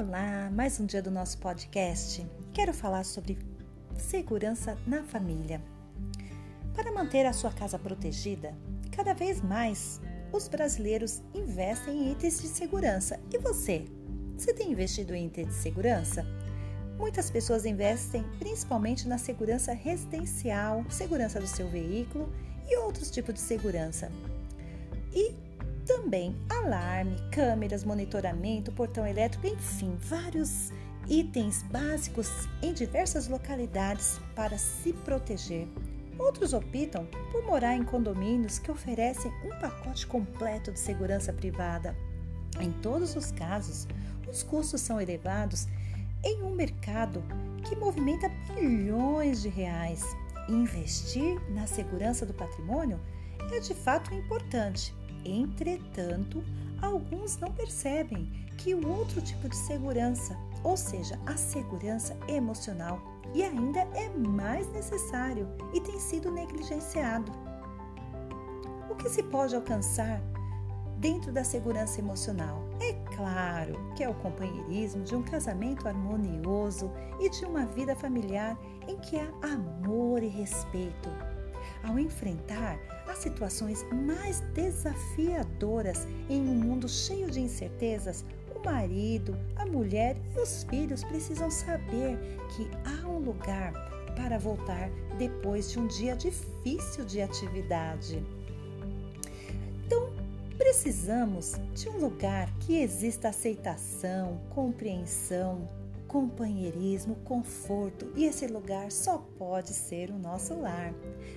Olá, mais um dia do nosso podcast. Quero falar sobre segurança na família. Para manter a sua casa protegida, cada vez mais os brasileiros investem em itens de segurança. E você? Você tem investido em itens de segurança? Muitas pessoas investem principalmente na segurança residencial, segurança do seu veículo e outros tipos de segurança. E também alarme, câmeras, monitoramento, portão elétrico, enfim, vários itens básicos em diversas localidades para se proteger. Outros optam por morar em condomínios que oferecem um pacote completo de segurança privada. Em todos os casos, os custos são elevados em um mercado que movimenta bilhões de reais. Investir na segurança do patrimônio é de fato importante, Entretanto, alguns não percebem que o outro tipo de segurança, ou seja, a segurança emocional, e ainda é mais necessário e tem sido negligenciado. O que se pode alcançar dentro da segurança emocional? É claro que é o companheirismo de um casamento harmonioso e de uma vida familiar em que há amor e respeito ao enfrentar as situações mais desafiadoras em um mundo cheio de incertezas, o marido, a mulher e os filhos precisam saber que há um lugar para voltar depois de um dia difícil de atividade. Então, precisamos de um lugar que exista aceitação, compreensão, companheirismo, conforto, e esse lugar só pode ser o nosso lar.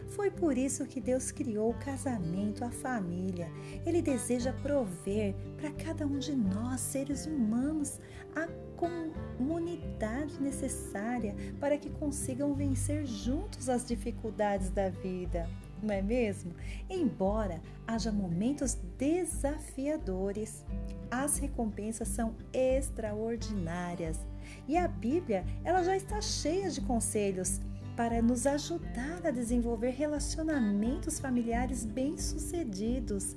Foi por isso que Deus criou o casamento, a família. Ele deseja prover para cada um de nós, seres humanos, a comunidade necessária para que consigam vencer juntos as dificuldades da vida não é mesmo? Embora haja momentos desafiadores, as recompensas são extraordinárias. E a Bíblia, ela já está cheia de conselhos para nos ajudar a desenvolver relacionamentos familiares bem-sucedidos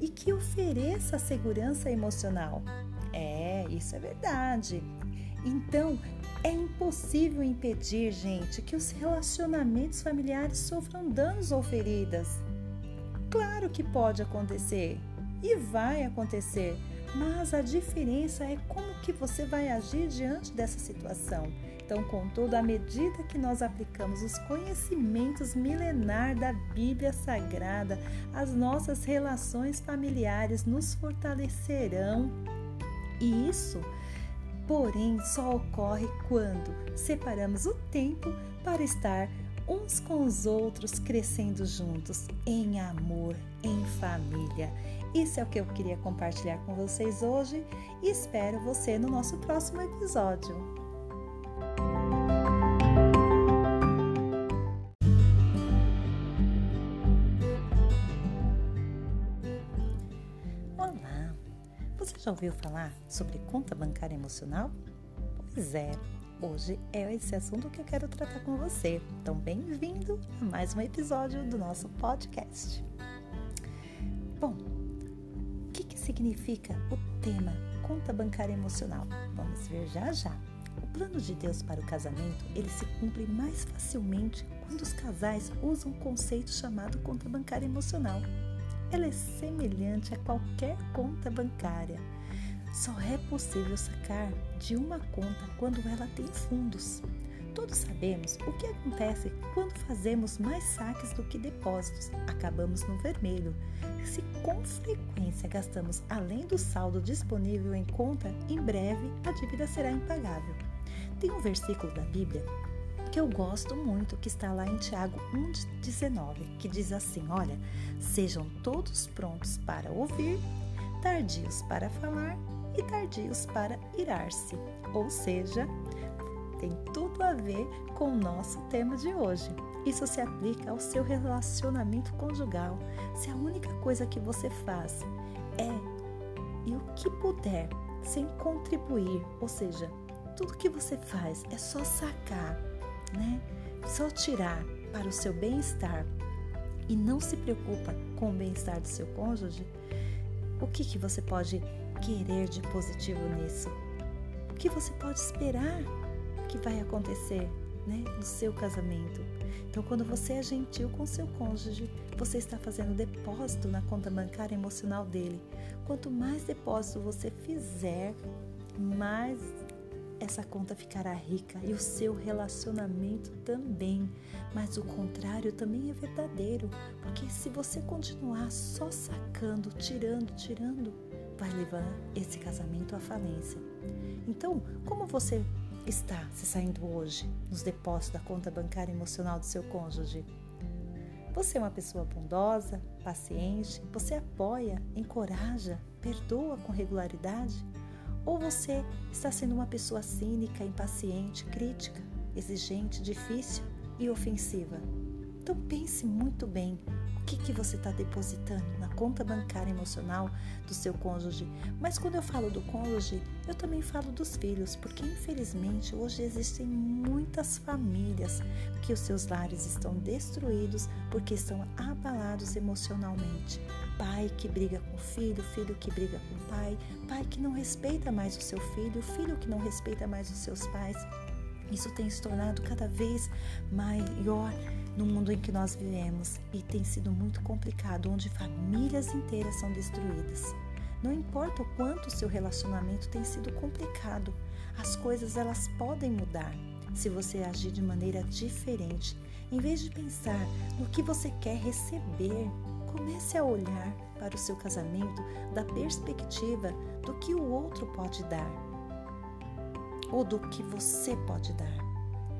e que ofereça segurança emocional. É, isso é verdade. Então, é impossível impedir, gente, que os relacionamentos familiares sofram danos ou feridas. Claro que pode acontecer e vai acontecer, mas a diferença é como que você vai agir diante dessa situação. Então, contudo, à medida que nós aplicamos os conhecimentos milenar da Bíblia Sagrada, as nossas relações familiares nos fortalecerão. E isso porém só ocorre quando separamos o tempo para estar uns com os outros crescendo juntos em amor, em família. Isso é o que eu queria compartilhar com vocês hoje e espero você no nosso próximo episódio. Já ouviu falar sobre conta bancária emocional? Pois é, hoje é esse assunto que eu quero tratar com você. Então, bem-vindo a mais um episódio do nosso podcast. Bom, o que, que significa o tema conta bancária emocional? Vamos ver já já. O plano de Deus para o casamento, ele se cumpre mais facilmente quando os casais usam um conceito chamado conta bancária emocional. Ela é semelhante a qualquer conta bancária só é possível sacar de uma conta quando ela tem fundos. Todos sabemos o que acontece quando fazemos mais saques do que depósitos. Acabamos no vermelho. Se com frequência gastamos além do saldo disponível em conta, em breve a dívida será impagável. Tem um versículo da Bíblia que eu gosto muito, que está lá em Tiago 1,19, que diz assim: Olha, sejam todos prontos para ouvir, tardios para falar e tardios para irar-se. Ou seja, tem tudo a ver com o nosso tema de hoje. Isso se aplica ao seu relacionamento conjugal. Se a única coisa que você faz é e o que puder sem contribuir, ou seja, tudo que você faz é só sacar, né? Só tirar para o seu bem-estar e não se preocupa com o bem-estar do seu cônjuge, o que, que você pode querer de positivo nisso? o que você pode esperar que vai acontecer né, no seu casamento. Então, quando você é gentil com seu cônjuge, você está fazendo depósito na conta bancária emocional dele. Quanto mais depósito você fizer, mais essa conta ficará rica e o seu relacionamento também. Mas o contrário também é verdadeiro, porque se você continuar só sacando, tirando, tirando, vai levar esse casamento à falência. Então, como você está se saindo hoje nos depósitos da conta bancária emocional do seu cônjuge? Você é uma pessoa bondosa, paciente, você apoia, encoraja, perdoa com regularidade? Ou você está sendo uma pessoa cínica, impaciente, crítica, exigente, difícil e ofensiva? Então pense muito bem o que, que você está depositando conta bancária emocional do seu cônjuge. Mas quando eu falo do cônjuge, eu também falo dos filhos, porque infelizmente hoje existem muitas famílias que os seus lares estão destruídos porque estão abalados emocionalmente. Pai que briga com o filho, filho que briga com o pai, pai que não respeita mais o seu filho, filho que não respeita mais os seus pais. Isso tem se tornado cada vez maior no mundo em que nós vivemos e tem sido muito complicado, onde famílias inteiras são destruídas. Não importa o quanto o seu relacionamento tem sido complicado, as coisas elas podem mudar se você agir de maneira diferente. Em vez de pensar no que você quer receber, comece a olhar para o seu casamento da perspectiva do que o outro pode dar ou do que você pode dar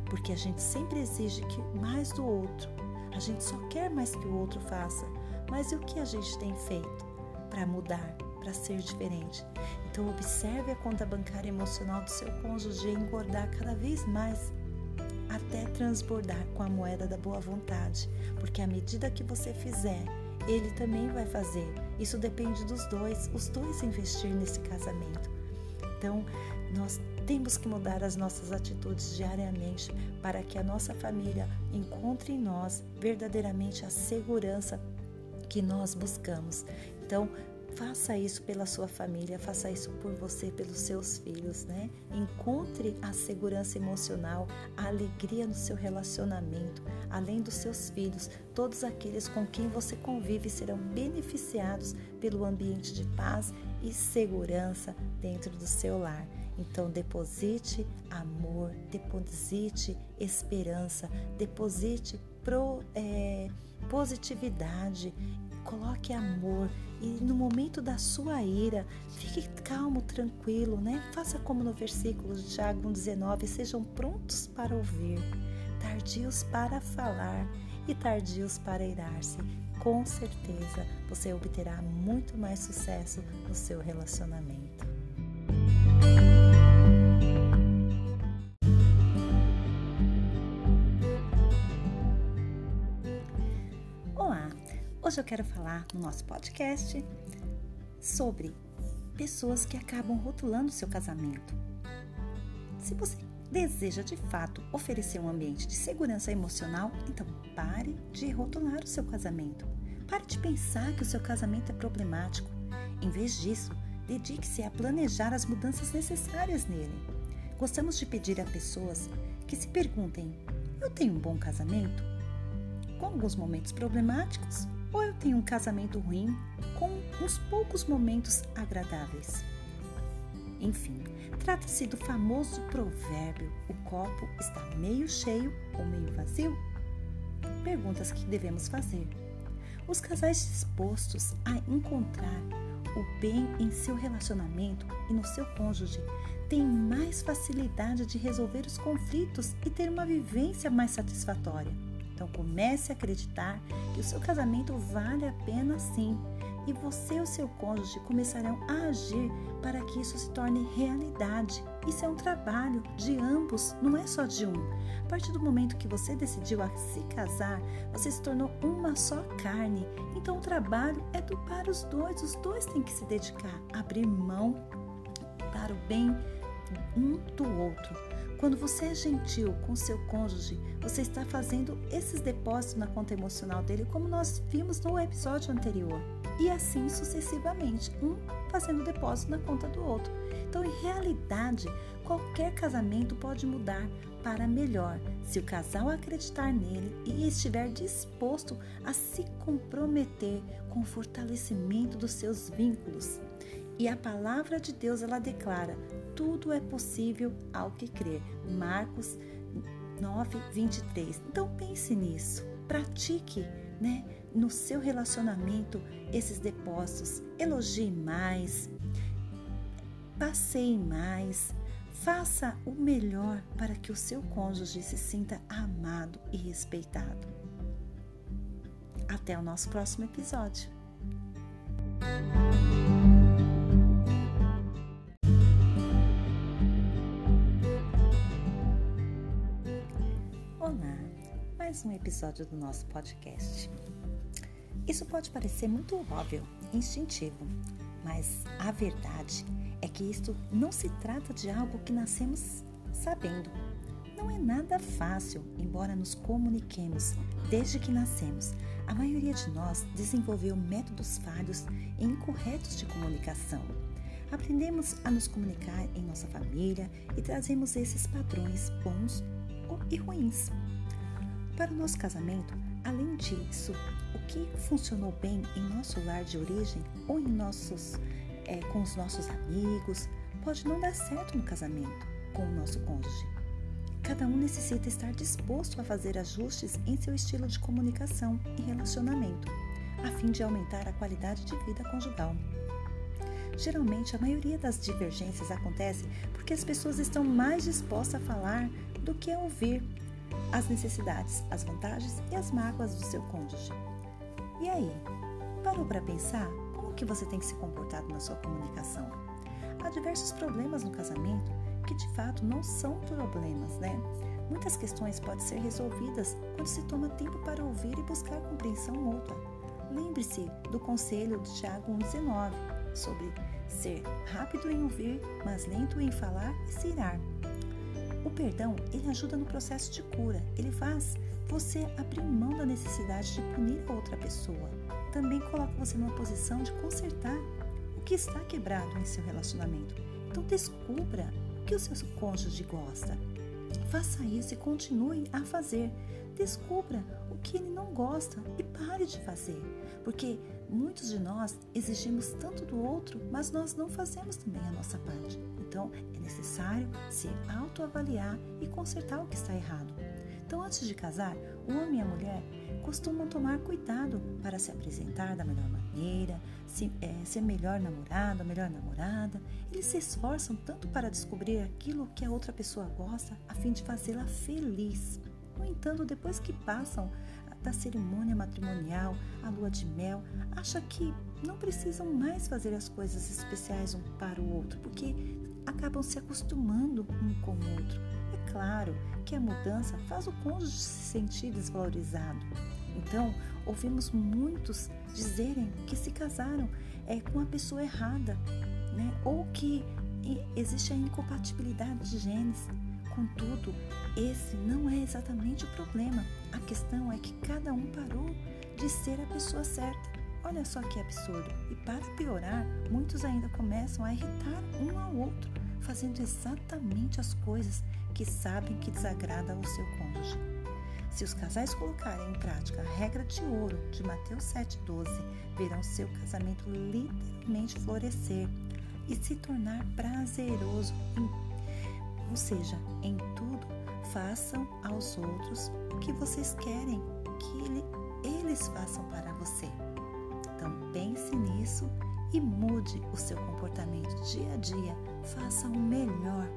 porque a gente sempre exige que mais do outro. A gente só quer mais que o outro faça. Mas e o que a gente tem feito para mudar, para ser diferente? Então observe a conta bancária emocional do seu cônjuge engordar cada vez mais até transbordar com a moeda da boa vontade, porque à medida que você fizer, ele também vai fazer. Isso depende dos dois, os dois investir nesse casamento. Então, nós temos que mudar as nossas atitudes diariamente para que a nossa família encontre em nós verdadeiramente a segurança que nós buscamos. Então, faça isso pela sua família, faça isso por você, pelos seus filhos, né? Encontre a segurança emocional, a alegria no seu relacionamento, além dos seus filhos, todos aqueles com quem você convive serão beneficiados pelo ambiente de paz e segurança dentro do seu lar. Então, deposite amor, deposite esperança, deposite pro, é, positividade, coloque amor e no momento da sua ira, fique calmo, tranquilo, né? Faça como no versículo de Tiago 1,19: sejam prontos para ouvir, tardios para falar e tardios para irar-se. Com certeza você obterá muito mais sucesso no seu relacionamento. Hoje eu quero falar no nosso podcast sobre pessoas que acabam rotulando seu casamento. Se você deseja de fato oferecer um ambiente de segurança emocional, então pare de rotular o seu casamento. Pare de pensar que o seu casamento é problemático. Em vez disso, dedique-se a planejar as mudanças necessárias nele. Gostamos de pedir a pessoas que se perguntem: eu tenho um bom casamento? Com alguns momentos problemáticos ou eu tenho um casamento ruim com uns poucos momentos agradáveis. Enfim, trata-se do famoso provérbio: o copo está meio cheio ou meio vazio? Perguntas que devemos fazer. Os casais dispostos a encontrar o bem em seu relacionamento e no seu cônjuge têm mais facilidade de resolver os conflitos e ter uma vivência mais satisfatória. Então comece a acreditar que o seu casamento vale a pena sim. E você e o seu cônjuge começarão a agir para que isso se torne realidade. Isso é um trabalho de ambos, não é só de um. A partir do momento que você decidiu a se casar, você se tornou uma só carne. Então o trabalho é do para os dois. Os dois têm que se dedicar, abrir mão para o bem um do outro. Quando você é gentil com seu cônjuge, você está fazendo esses depósitos na conta emocional dele, como nós vimos no episódio anterior. E assim sucessivamente, um fazendo depósito na conta do outro. Então, em realidade, qualquer casamento pode mudar para melhor se o casal acreditar nele e estiver disposto a se comprometer com o fortalecimento dos seus vínculos. E a palavra de Deus ela declara: tudo é possível ao que crer. Marcos 9, 23. Então pense nisso, pratique, né, no seu relacionamento esses depósitos. Elogie mais, passeie mais, faça o melhor para que o seu cônjuge se sinta amado e respeitado. Até o nosso próximo episódio. Olá, mais um episódio do nosso podcast. Isso pode parecer muito óbvio, instintivo, mas a verdade é que isto não se trata de algo que nascemos sabendo. Não é nada fácil, embora nos comuniquemos desde que nascemos. A maioria de nós desenvolveu métodos falhos e incorretos de comunicação. Aprendemos a nos comunicar em nossa família e trazemos esses padrões bons e ruins. Para o nosso casamento, além disso, o que funcionou bem em nosso lar de origem ou em nossos, é, com os nossos amigos, pode não dar certo no casamento com o nosso cônjuge. Cada um necessita estar disposto a fazer ajustes em seu estilo de comunicação e relacionamento, a fim de aumentar a qualidade de vida conjugal. Geralmente, a maioria das divergências acontece porque as pessoas estão mais dispostas a falar do que ouvir as necessidades, as vantagens e as mágoas do seu cônjuge. E aí, parou para pensar como que você tem que se comportar na sua comunicação? Há diversos problemas no casamento que de fato não são problemas, né? Muitas questões podem ser resolvidas quando se toma tempo para ouvir e buscar compreensão mútua. Lembre-se do conselho de Tiago 1,19 sobre ser rápido em ouvir, mas lento em falar e se irar. Perdão, ele ajuda no processo de cura. Ele faz você abrir mão da necessidade de punir a outra pessoa. Também coloca você numa posição de consertar o que está quebrado em seu relacionamento. Então descubra o que o seu cônjuge gosta. Faça isso e continue a fazer. Descubra o que ele não gosta e pare de fazer. Porque muitos de nós exigimos tanto do outro, mas nós não fazemos também a nossa parte. Então, é necessário se autoavaliar e consertar o que está errado. Então, antes de casar, o homem e a mulher costumam tomar cuidado para se apresentar da melhor maneira, se, é, ser melhor namorado, melhor namorada. Eles se esforçam tanto para descobrir aquilo que a outra pessoa gosta, a fim de fazê-la feliz. No entanto, depois que passam da cerimônia matrimonial, a lua de mel, acha que não precisam mais fazer as coisas especiais um para o outro, porque acabam se acostumando um com o outro. É claro que a mudança faz o cônjuge se sentir desvalorizado. Então, ouvimos muitos dizerem que se casaram é, com a pessoa errada, né? ou que existe a incompatibilidade de genes. Contudo, esse não é exatamente o problema. A questão é que cada um parou de ser a pessoa certa. Olha só que absurdo. E para piorar, muitos ainda começam a irritar um ao outro, fazendo exatamente as coisas que sabem que desagrada ao seu cônjuge. Se os casais colocarem em prática a regra de ouro de Mateus 7,12, verão seu casamento literalmente florescer e se tornar prazeroso. Em, ou seja, em tudo, façam aos outros o que vocês querem que ele, eles façam para você. Então pense nisso e mude o seu comportamento dia a dia. Faça o melhor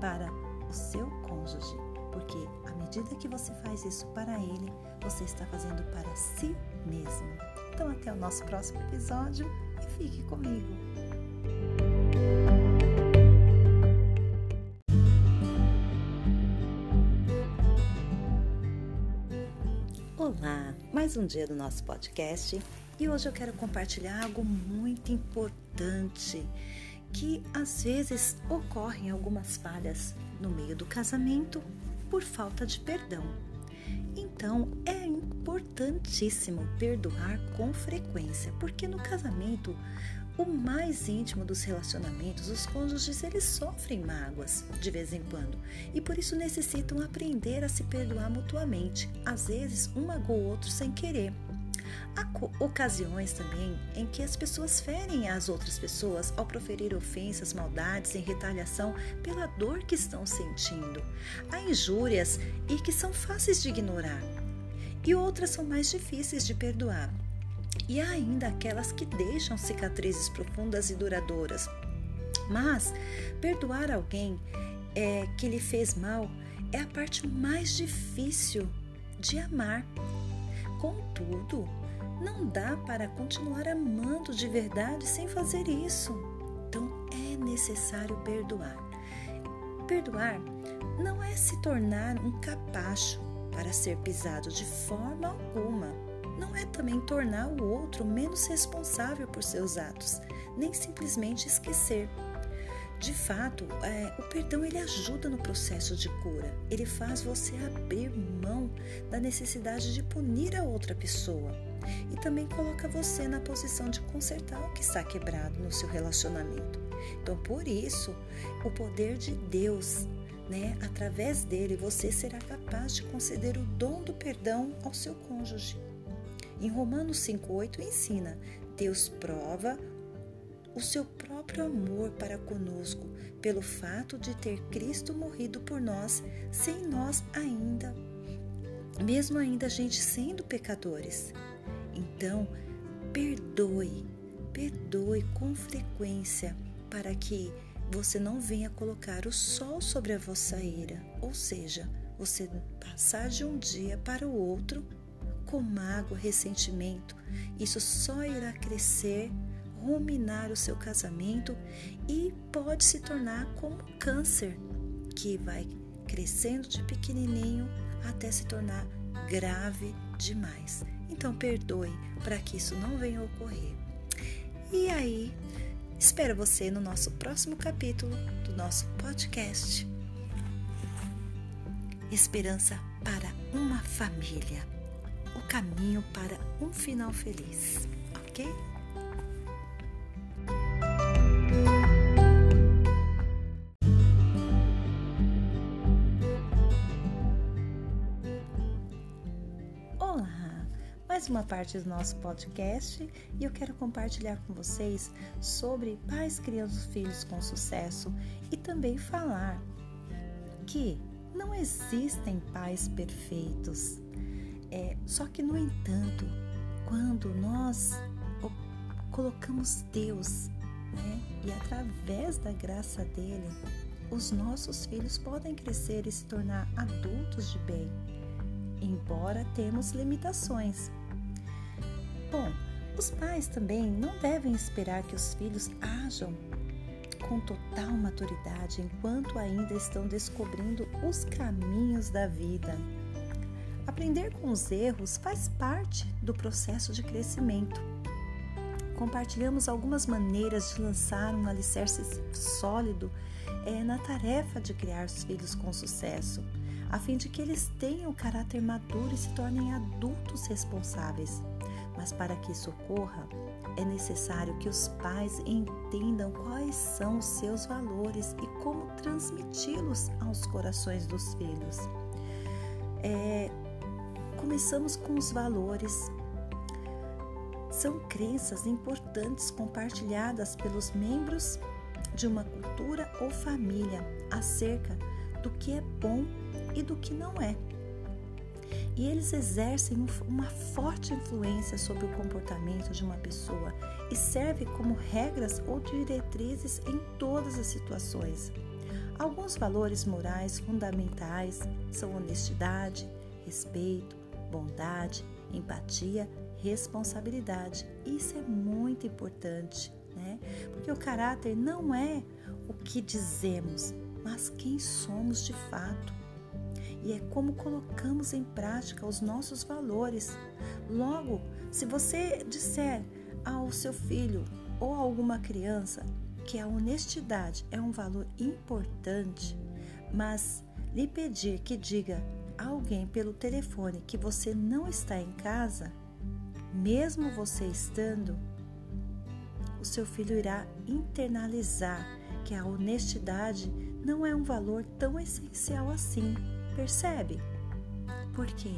para o seu cônjuge, porque à medida que você faz isso para ele, você está fazendo para si mesmo. Então até o nosso próximo episódio e fique comigo. Olá, mais um dia do nosso podcast e hoje eu quero compartilhar algo muito importante que às vezes ocorrem algumas falhas no meio do casamento por falta de perdão. Então é importantíssimo perdoar com frequência, porque no casamento o mais íntimo dos relacionamentos, os cônjuges eles sofrem mágoas de vez em quando e por isso necessitam aprender a se perdoar mutuamente. Às vezes, um magoou o outro sem querer. Há ocasiões também em que as pessoas ferem as outras pessoas ao proferir ofensas, maldades em retaliação pela dor que estão sentindo. Há injúrias e que são fáceis de ignorar, e outras são mais difíceis de perdoar. E há ainda aquelas que deixam cicatrizes profundas e duradouras. Mas perdoar alguém é, que lhe fez mal é a parte mais difícil de amar. Contudo, não dá para continuar amando de verdade sem fazer isso. Então é necessário perdoar. Perdoar não é se tornar um capacho para ser pisado de forma alguma. Não é também tornar o outro menos responsável por seus atos, nem simplesmente esquecer. De fato, é, o perdão ele ajuda no processo de cura. Ele faz você abrir mão da necessidade de punir a outra pessoa e também coloca você na posição de consertar o que está quebrado no seu relacionamento. Então, por isso, o poder de Deus, né, através dele, você será capaz de conceder o dom do perdão ao seu cônjuge. Em Romanos 5:8 ensina: Deus prova o seu próprio amor para conosco pelo fato de ter Cristo morrido por nós, sem nós ainda, mesmo ainda a gente sendo pecadores. Então, perdoe, perdoe com frequência para que você não venha colocar o sol sobre a vossa ira, ou seja, você passar de um dia para o outro com mágoa, ressentimento. Isso só irá crescer, ruminar o seu casamento e pode se tornar como câncer que vai crescendo de pequenininho até se tornar grave demais. Então perdoe para que isso não venha a ocorrer. E aí, espero você no nosso próximo capítulo do nosso podcast. Esperança para uma família. O caminho para um final feliz, ok? Mais uma parte do nosso podcast e eu quero compartilhar com vocês sobre pais criando filhos com sucesso e também falar que não existem pais perfeitos. É, só que, no entanto, quando nós colocamos Deus né, e através da graça dele, os nossos filhos podem crescer e se tornar adultos de bem, embora temos limitações. Bom, os pais também não devem esperar que os filhos ajam com total maturidade enquanto ainda estão descobrindo os caminhos da vida. Aprender com os erros faz parte do processo de crescimento. Compartilhamos algumas maneiras de lançar um alicerce sólido é, na tarefa de criar os filhos com sucesso, a fim de que eles tenham caráter maduro e se tornem adultos responsáveis. Mas para que isso ocorra, é necessário que os pais entendam quais são os seus valores e como transmiti-los aos corações dos filhos. É, começamos com os valores. São crenças importantes compartilhadas pelos membros de uma cultura ou família acerca do que é bom e do que não é e eles exercem uma forte influência sobre o comportamento de uma pessoa e servem como regras ou diretrizes em todas as situações. Alguns valores morais fundamentais são honestidade, respeito, bondade, empatia, responsabilidade. Isso é muito importante, né? Porque o caráter não é o que dizemos, mas quem somos de fato e é como colocamos em prática os nossos valores. Logo, se você disser ao seu filho ou a alguma criança que a honestidade é um valor importante, mas lhe pedir que diga a alguém pelo telefone que você não está em casa, mesmo você estando, o seu filho irá internalizar que a honestidade não é um valor tão essencial assim. Percebe? Por quê?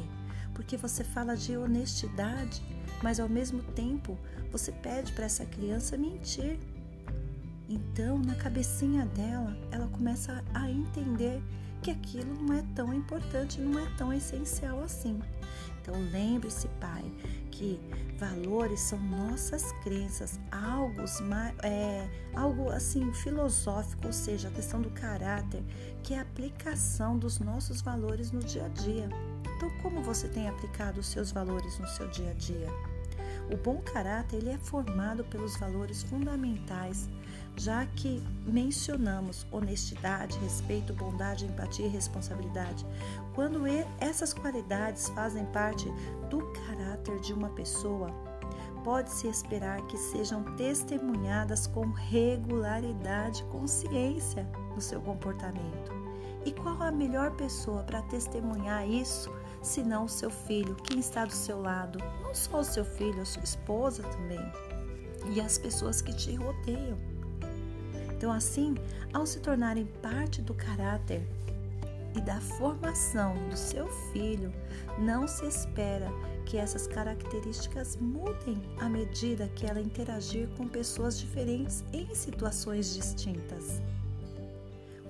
Porque você fala de honestidade, mas ao mesmo tempo você pede para essa criança mentir. Então, na cabecinha dela, ela começa a entender que aquilo não é tão importante, não é tão essencial assim. Então, lembre-se, pai, que valores são nossas crenças, algo, é, algo assim filosófico, ou seja, a questão do caráter, que é a aplicação dos nossos valores no dia a dia. Então, como você tem aplicado os seus valores no seu dia a dia? O bom caráter ele é formado pelos valores fundamentais já que mencionamos honestidade, respeito, bondade, empatia e responsabilidade, quando essas qualidades fazem parte do caráter de uma pessoa, pode-se esperar que sejam testemunhadas com regularidade e consciência no seu comportamento. E qual a melhor pessoa para testemunhar isso, senão o seu filho, quem está do seu lado? Não só o seu filho, a sua esposa também, e as pessoas que te rodeiam. Então, assim, ao se tornarem parte do caráter e da formação do seu filho, não se espera que essas características mudem à medida que ela interagir com pessoas diferentes em situações distintas.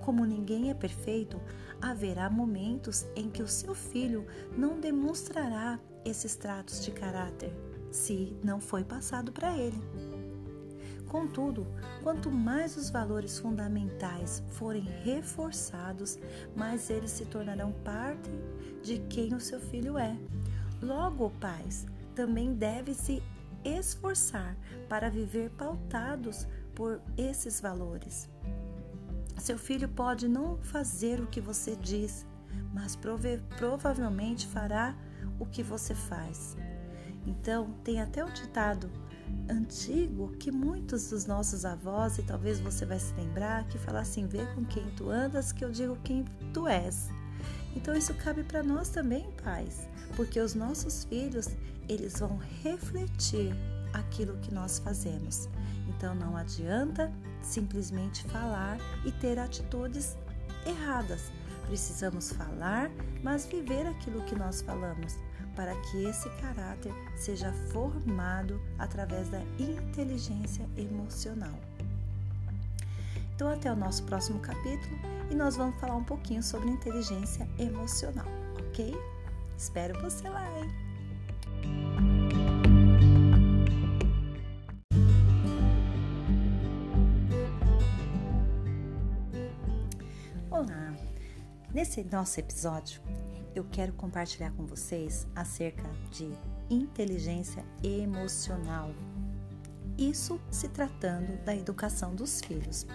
Como ninguém é perfeito, haverá momentos em que o seu filho não demonstrará esses tratos de caráter, se não foi passado para ele. Contudo, quanto mais os valores fundamentais forem reforçados, mais eles se tornarão parte de quem o seu filho é. Logo, pais também devem se esforçar para viver pautados por esses valores. Seu filho pode não fazer o que você diz, mas prova provavelmente fará o que você faz. Então, tem até o ditado antigo que muitos dos nossos avós, e talvez você vai se lembrar, que fala assim: vê com quem tu andas, que eu digo quem tu és. Então isso cabe para nós também, pais, porque os nossos filhos, eles vão refletir aquilo que nós fazemos. Então não adianta simplesmente falar e ter atitudes erradas. Precisamos falar, mas viver aquilo que nós falamos para que esse caráter seja formado através da inteligência emocional. Então, até o nosso próximo capítulo e nós vamos falar um pouquinho sobre inteligência emocional, ok? Espero você lá, hein? Olá! Nesse nosso episódio, eu quero compartilhar com vocês acerca de inteligência emocional. Isso se tratando da educação dos filhos.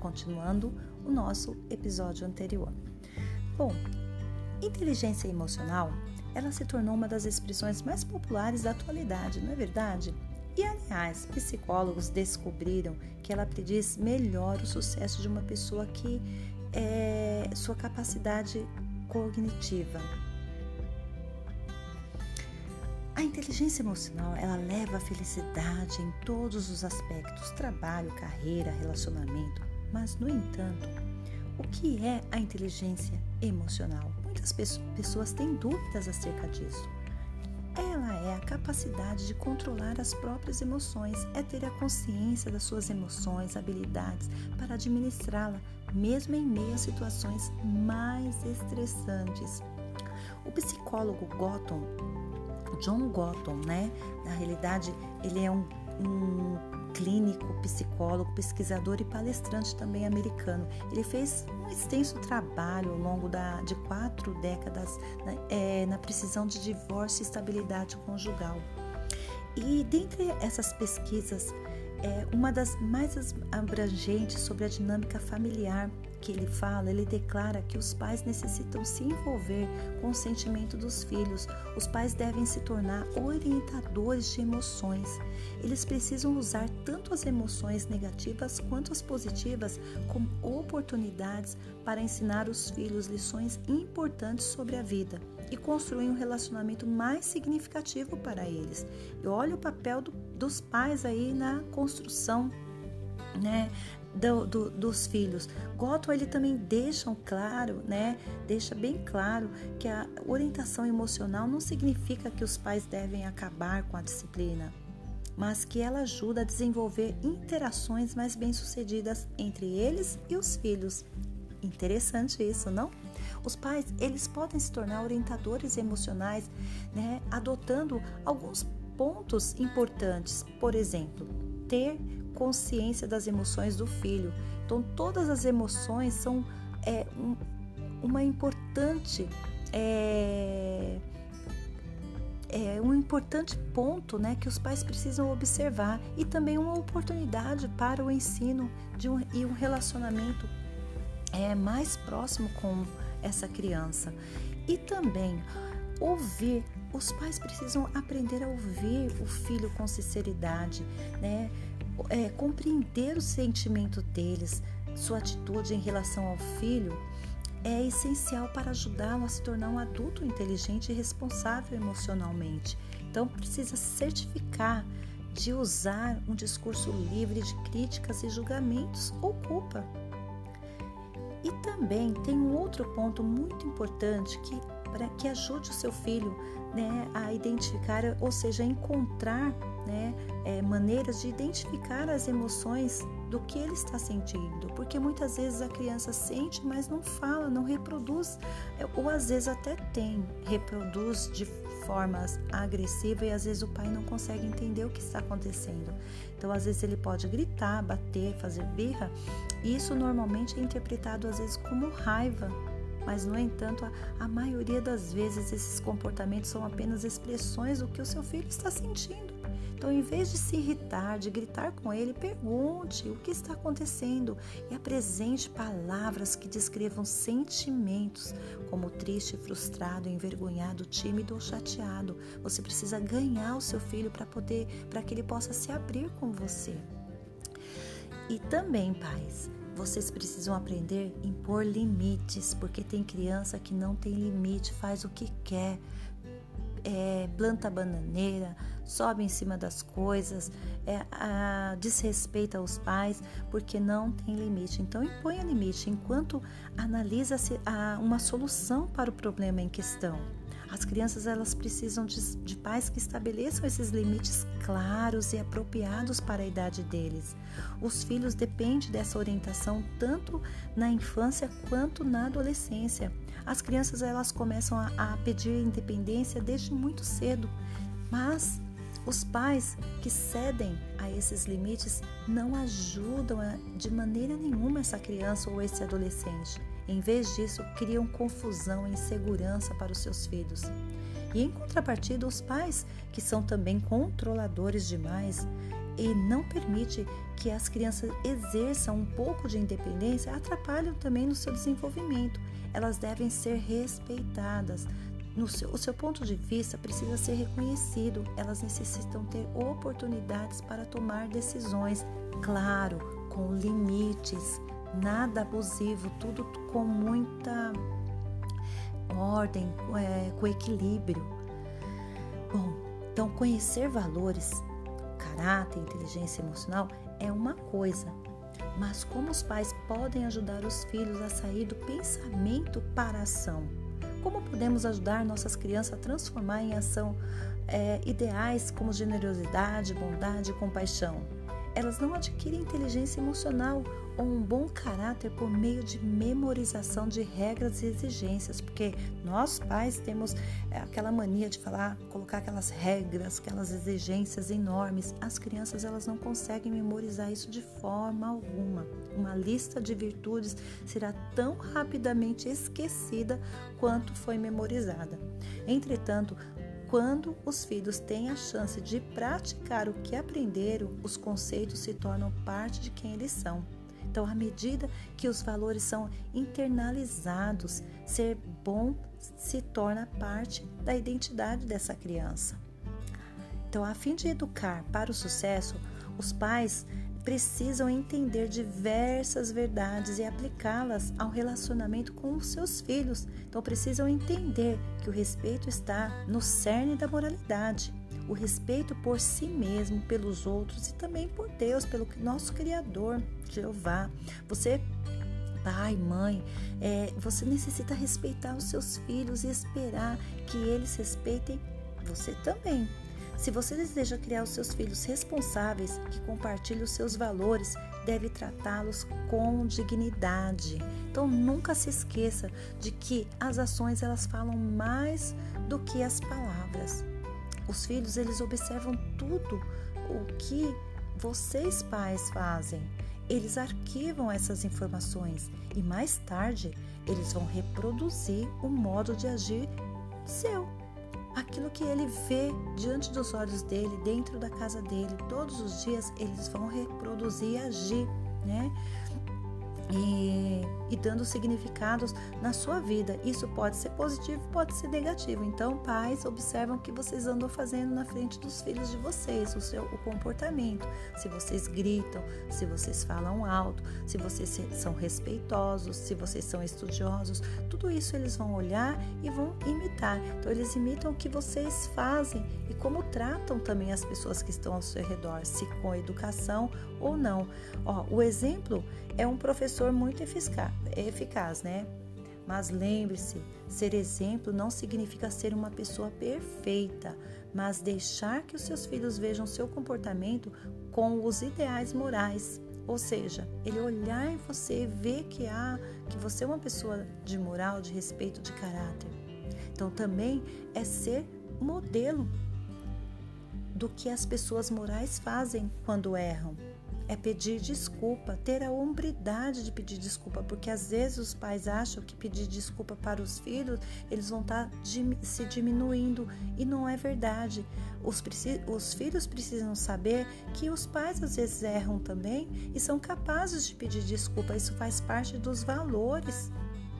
Continuando o nosso episódio anterior. Bom, inteligência emocional, ela se tornou uma das expressões mais populares da atualidade, não é verdade? E aliás, psicólogos descobriram que ela prediz melhor o sucesso de uma pessoa que é, sua capacidade cognitiva. A inteligência emocional, ela leva a felicidade em todos os aspectos, trabalho, carreira, relacionamento. Mas, no entanto, o que é a inteligência emocional? Muitas pessoas têm dúvidas acerca disso. Ela é a capacidade de controlar as próprias emoções, é ter a consciência das suas emoções, habilidades para administrá-la, mesmo em meio a situações mais estressantes. O psicólogo Gotham, John Gotham, né? Na realidade, ele é um, um clínico, psicólogo, pesquisador e palestrante também americano. Ele fez um extenso trabalho ao longo da, de quatro décadas né, é, na precisão de divórcio e estabilidade conjugal. E dentre essas pesquisas, é uma das mais abrangentes sobre a dinâmica familiar que ele fala, ele declara que os pais necessitam se envolver com o sentimento dos filhos. Os pais devem se tornar orientadores de emoções. Eles precisam usar tanto as emoções negativas quanto as positivas como oportunidades para ensinar os filhos lições importantes sobre a vida e construir um relacionamento mais significativo para eles. E olha o papel do, dos pais aí na construção, né? Do, do, dos filhos. Goto ele também deixa claro, né? Deixa bem claro que a orientação emocional não significa que os pais devem acabar com a disciplina, mas que ela ajuda a desenvolver interações mais bem-sucedidas entre eles e os filhos. Interessante isso, não? Os pais, eles podem se tornar orientadores emocionais, né, adotando alguns pontos importantes. Por exemplo, ter consciência das emoções do filho. Então, todas as emoções são é, um, uma importante é, é um importante ponto né, que os pais precisam observar e também uma oportunidade para o ensino de um, e um relacionamento é, mais próximo com essa criança. E também ouvir. Os pais precisam aprender a ouvir o filho com sinceridade, né? É, compreender o sentimento deles, sua atitude em relação ao filho é essencial para ajudá-lo a se tornar um adulto inteligente e responsável emocionalmente. Então, precisa certificar de usar um discurso livre de críticas e julgamentos ou culpa. E também tem um outro ponto muito importante que para que ajude o seu filho né, a identificar, ou seja, encontrar né, é, maneiras de identificar as emoções do que ele está sentindo, porque muitas vezes a criança sente, mas não fala, não reproduz, é, ou às vezes até tem, reproduz de formas agressiva e às vezes o pai não consegue entender o que está acontecendo. Então, às vezes ele pode gritar, bater, fazer birra, e isso normalmente é interpretado às vezes como raiva, mas, no entanto, a, a maioria das vezes esses comportamentos são apenas expressões do que o seu filho está sentindo. Então, em vez de se irritar, de gritar com ele, pergunte o que está acontecendo e apresente palavras que descrevam sentimentos, como triste, frustrado, envergonhado, tímido ou chateado. Você precisa ganhar o seu filho para poder, para que ele possa se abrir com você. E também, pais, vocês precisam aprender a impor limites, porque tem criança que não tem limite, faz o que quer, é, planta bananeira, sobe em cima das coisas, é, a, desrespeita os pais, porque não tem limite. Então, imponha limite enquanto analisa-se uma solução para o problema em questão. As crianças elas precisam de, de pais que estabeleçam esses limites claros e apropriados para a idade deles. Os filhos dependem dessa orientação tanto na infância quanto na adolescência. As crianças elas começam a, a pedir independência desde muito cedo, mas os pais que cedem a esses limites não ajudam a, de maneira nenhuma essa criança ou esse adolescente. Em vez disso, criam confusão e insegurança para os seus filhos. E em contrapartida, os pais, que são também controladores demais e não permite que as crianças exerçam um pouco de independência, atrapalham também no seu desenvolvimento. Elas devem ser respeitadas. Seu, o seu ponto de vista precisa ser reconhecido. Elas necessitam ter oportunidades para tomar decisões, claro, com limites nada abusivo, tudo com muita ordem, é, com equilíbrio. Bom, então conhecer valores, caráter, inteligência emocional é uma coisa, mas como os pais podem ajudar os filhos a sair do pensamento para a ação? Como podemos ajudar nossas crianças a transformar em ação é, ideais como generosidade, bondade e compaixão? Elas não adquirem inteligência emocional um bom caráter por meio de memorização de regras e exigências, porque nós pais temos é, aquela mania de falar, colocar aquelas regras, aquelas exigências enormes. As crianças elas não conseguem memorizar isso de forma alguma. Uma lista de virtudes será tão rapidamente esquecida quanto foi memorizada. Entretanto, quando os filhos têm a chance de praticar o que aprenderam, os conceitos se tornam parte de quem eles são. Então, à medida que os valores são internalizados, ser bom se torna parte da identidade dessa criança. Então, a fim de educar para o sucesso, os pais precisam entender diversas verdades e aplicá-las ao relacionamento com os seus filhos. Então, precisam entender que o respeito está no cerne da moralidade. O respeito por si mesmo, pelos outros e também por Deus, pelo nosso Criador, Jeová. Você pai, mãe, é, você necessita respeitar os seus filhos e esperar que eles respeitem você também. Se você deseja criar os seus filhos responsáveis, que compartilhem os seus valores, deve tratá-los com dignidade. Então nunca se esqueça de que as ações elas falam mais do que as palavras. Os filhos eles observam tudo o que vocês pais fazem. Eles arquivam essas informações e mais tarde eles vão reproduzir o modo de agir seu aquilo que ele vê diante dos olhos dele, dentro da casa dele, todos os dias eles vão reproduzir e agir, né? E, e, dando significados na sua vida. Isso pode ser positivo, pode ser negativo. Então, pais, observam o que vocês andam fazendo na frente dos filhos de vocês, o seu o comportamento. Se vocês gritam, se vocês falam alto, se vocês são respeitosos, se vocês são estudiosos, tudo isso eles vão olhar e vão imitar. Então, eles imitam o que vocês fazem e como tratam também as pessoas que estão ao seu redor, se com educação ou não. Ó, o exemplo é um professor muito eficaz, né? Mas lembre-se, ser exemplo não significa ser uma pessoa perfeita, mas deixar que os seus filhos vejam seu comportamento com os ideais morais. Ou seja, ele olhar em você e ver que há que você é uma pessoa de moral, de respeito, de caráter. Então também é ser modelo do que as pessoas morais fazem quando erram é pedir desculpa, ter a hombridade de pedir desculpa, porque às vezes os pais acham que pedir desculpa para os filhos, eles vão estar tá se diminuindo e não é verdade. Os, os filhos precisam saber que os pais às vezes erram também e são capazes de pedir desculpa, isso faz parte dos valores.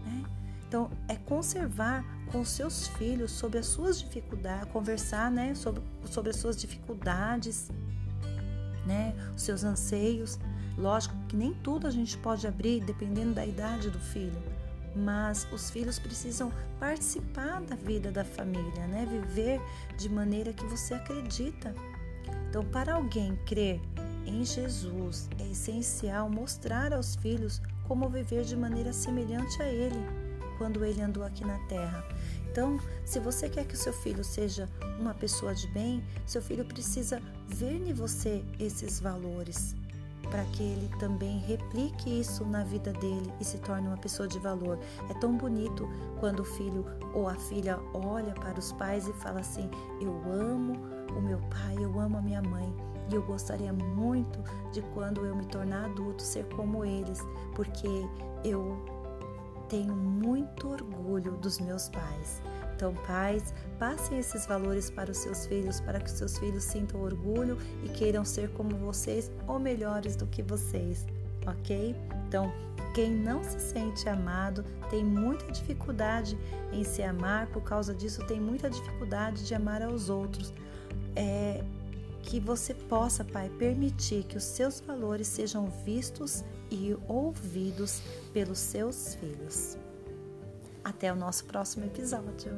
Né? Então, é conservar com seus filhos sobre as suas dificuldades, conversar né, sobre, sobre as suas dificuldades, né, os seus anseios. Lógico que nem tudo a gente pode abrir dependendo da idade do filho, mas os filhos precisam participar da vida da família, né? Viver de maneira que você acredita. Então, para alguém crer em Jesus, é essencial mostrar aos filhos como viver de maneira semelhante a ele quando ele andou aqui na terra. Então, se você quer que o seu filho seja uma pessoa de bem, seu filho precisa em você esses valores, para que ele também replique isso na vida dele e se torne uma pessoa de valor. É tão bonito quando o filho ou a filha olha para os pais e fala assim: Eu amo o meu pai, eu amo a minha mãe. E eu gostaria muito de quando eu me tornar adulto ser como eles, porque eu tenho muito orgulho dos meus pais. Então, pais, passem esses valores para os seus filhos, para que seus filhos sintam orgulho e queiram ser como vocês ou melhores do que vocês, ok? Então, quem não se sente amado tem muita dificuldade em se amar, por causa disso, tem muita dificuldade de amar aos outros. É, que você possa, Pai, permitir que os seus valores sejam vistos e ouvidos pelos seus filhos. Até o nosso próximo episódio.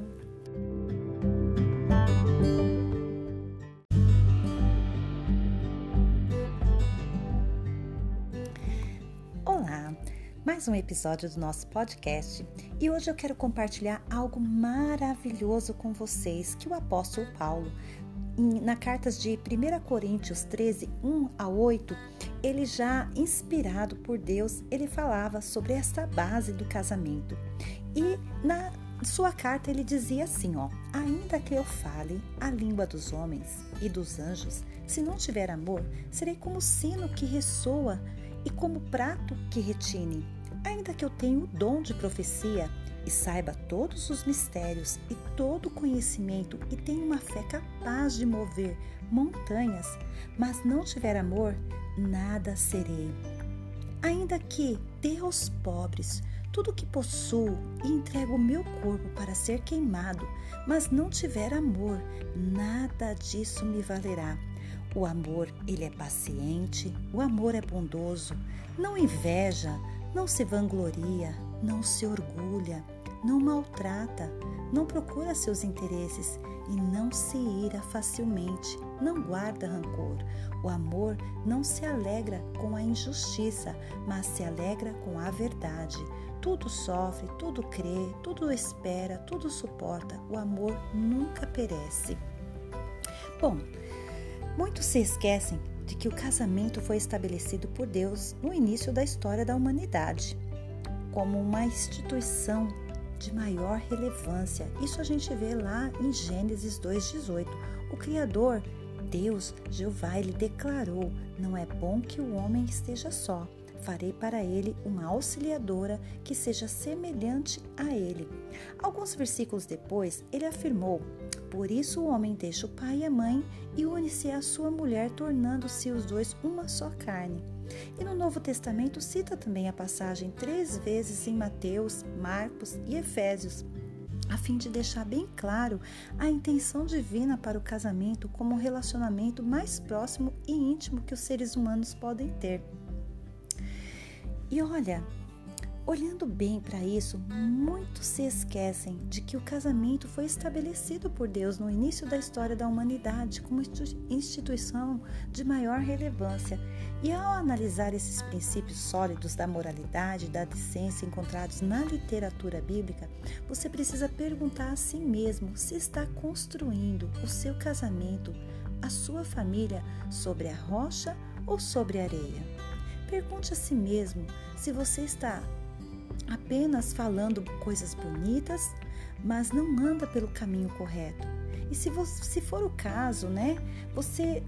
Olá, mais um episódio do nosso podcast e hoje eu quero compartilhar algo maravilhoso com vocês que o apóstolo Paulo na cartas de 1 Coríntios 13, 1 a 8, ele já inspirado por Deus, ele falava sobre esta base do casamento. E na sua carta ele dizia assim, ó: Ainda que eu fale a língua dos homens e dos anjos, se não tiver amor, serei como sino que ressoa e como prato que retine. Ainda que eu tenha o dom de profecia e saiba todos os mistérios e todo o conhecimento e tenha uma fé capaz de mover montanhas, mas não tiver amor, nada serei. Ainda que dê aos pobres tudo o que possuo e entrego o meu corpo para ser queimado, mas não tiver amor, nada disso me valerá. O amor, ele é paciente, o amor é bondoso, não inveja, não se vangloria, não se orgulha, não maltrata, não procura seus interesses e não se ira facilmente, não guarda rancor. O amor não se alegra com a injustiça, mas se alegra com a verdade. Tudo sofre, tudo crê, tudo espera, tudo suporta. O amor nunca perece. Bom, muitos se esquecem de que o casamento foi estabelecido por Deus no início da história da humanidade, como uma instituição de maior relevância. Isso a gente vê lá em Gênesis 2,18. O Criador, Deus, Jeová, ele declarou: Não é bom que o homem esteja só. Farei para ele uma auxiliadora que seja semelhante a ele. Alguns versículos depois, ele afirmou: Por isso o homem deixa o pai e a mãe e une-se à sua mulher, tornando-se os dois uma só carne. E no Novo Testamento cita também a passagem três vezes em Mateus, Marcos e Efésios, a fim de deixar bem claro a intenção divina para o casamento como um relacionamento mais próximo e íntimo que os seres humanos podem ter. E olha, olhando bem para isso, muitos se esquecem de que o casamento foi estabelecido por Deus no início da história da humanidade como instituição de maior relevância. E ao analisar esses princípios sólidos da moralidade e da decência encontrados na literatura bíblica, você precisa perguntar a si mesmo se está construindo o seu casamento, a sua família sobre a rocha ou sobre a areia. Pergunte a si mesmo se você está apenas falando coisas bonitas, mas não anda pelo caminho correto. E se, você, se for o caso, né, você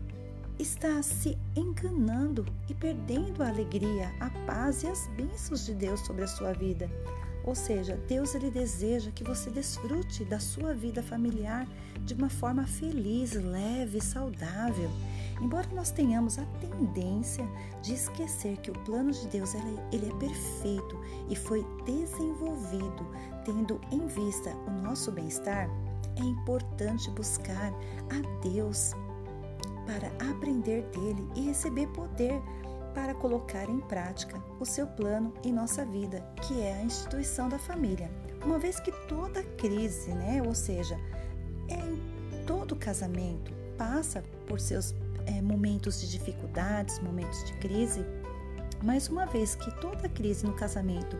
está se enganando e perdendo a alegria, a paz e as bênçãos de Deus sobre a sua vida. Ou seja, Deus ele deseja que você desfrute da sua vida familiar de uma forma feliz, leve, saudável. Embora nós tenhamos a tendência de esquecer que o plano de Deus ele, ele é perfeito e foi desenvolvido tendo em vista o nosso bem-estar, é importante buscar a Deus para aprender dele e receber poder para colocar em prática o seu plano em nossa vida, que é a instituição da família. Uma vez que toda crise, né, ou seja, é em todo casamento, passa por seus é, momentos de dificuldades, momentos de crise, mas uma vez que toda crise no casamento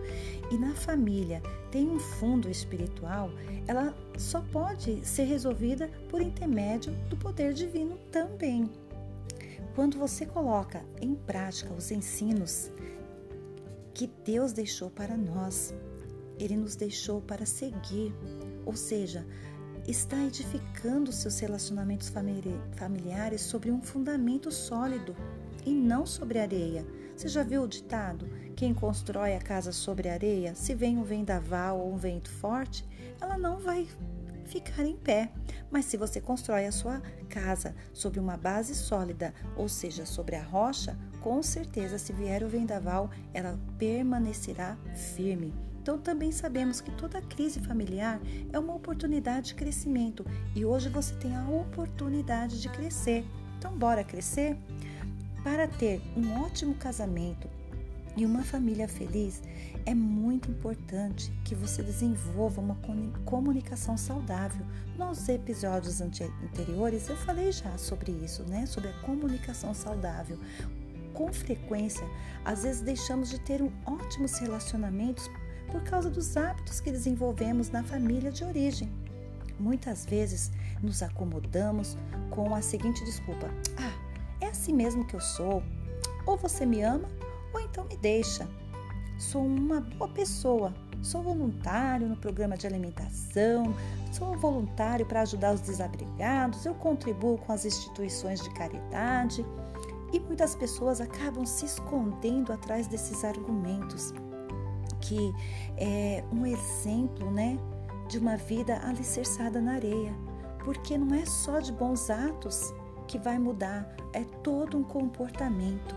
e na família tem um fundo espiritual, ela só pode ser resolvida por intermédio do poder divino também. Quando você coloca em prática os ensinos que Deus deixou para nós, Ele nos deixou para seguir, ou seja, está edificando seus relacionamentos familiares sobre um fundamento sólido e não sobre areia. Você já viu o ditado? Quem constrói a casa sobre areia, se vem um vendaval ou um vento forte, ela não vai ficar em pé. Mas se você constrói a sua casa sobre uma base sólida, ou seja, sobre a rocha, com certeza, se vier o vendaval, ela permanecerá firme. Então, também sabemos que toda crise familiar é uma oportunidade de crescimento e hoje você tem a oportunidade de crescer. Então, bora crescer? Para ter um ótimo casamento e uma família feliz, é muito importante que você desenvolva uma comunicação saudável. Nos episódios anteriores eu falei já sobre isso, né? Sobre a comunicação saudável. Com frequência, às vezes deixamos de ter um ótimos relacionamentos por causa dos hábitos que desenvolvemos na família de origem. Muitas vezes nos acomodamos com a seguinte desculpa: Ah, é assim mesmo que eu sou. Ou você me ama, ou então me deixa. Sou uma boa pessoa. Sou voluntário no programa de alimentação, sou voluntário para ajudar os desabrigados, eu contribuo com as instituições de caridade. E muitas pessoas acabam se escondendo atrás desses argumentos que é um exemplo, né, de uma vida alicerçada na areia, porque não é só de bons atos que vai mudar, é todo um comportamento.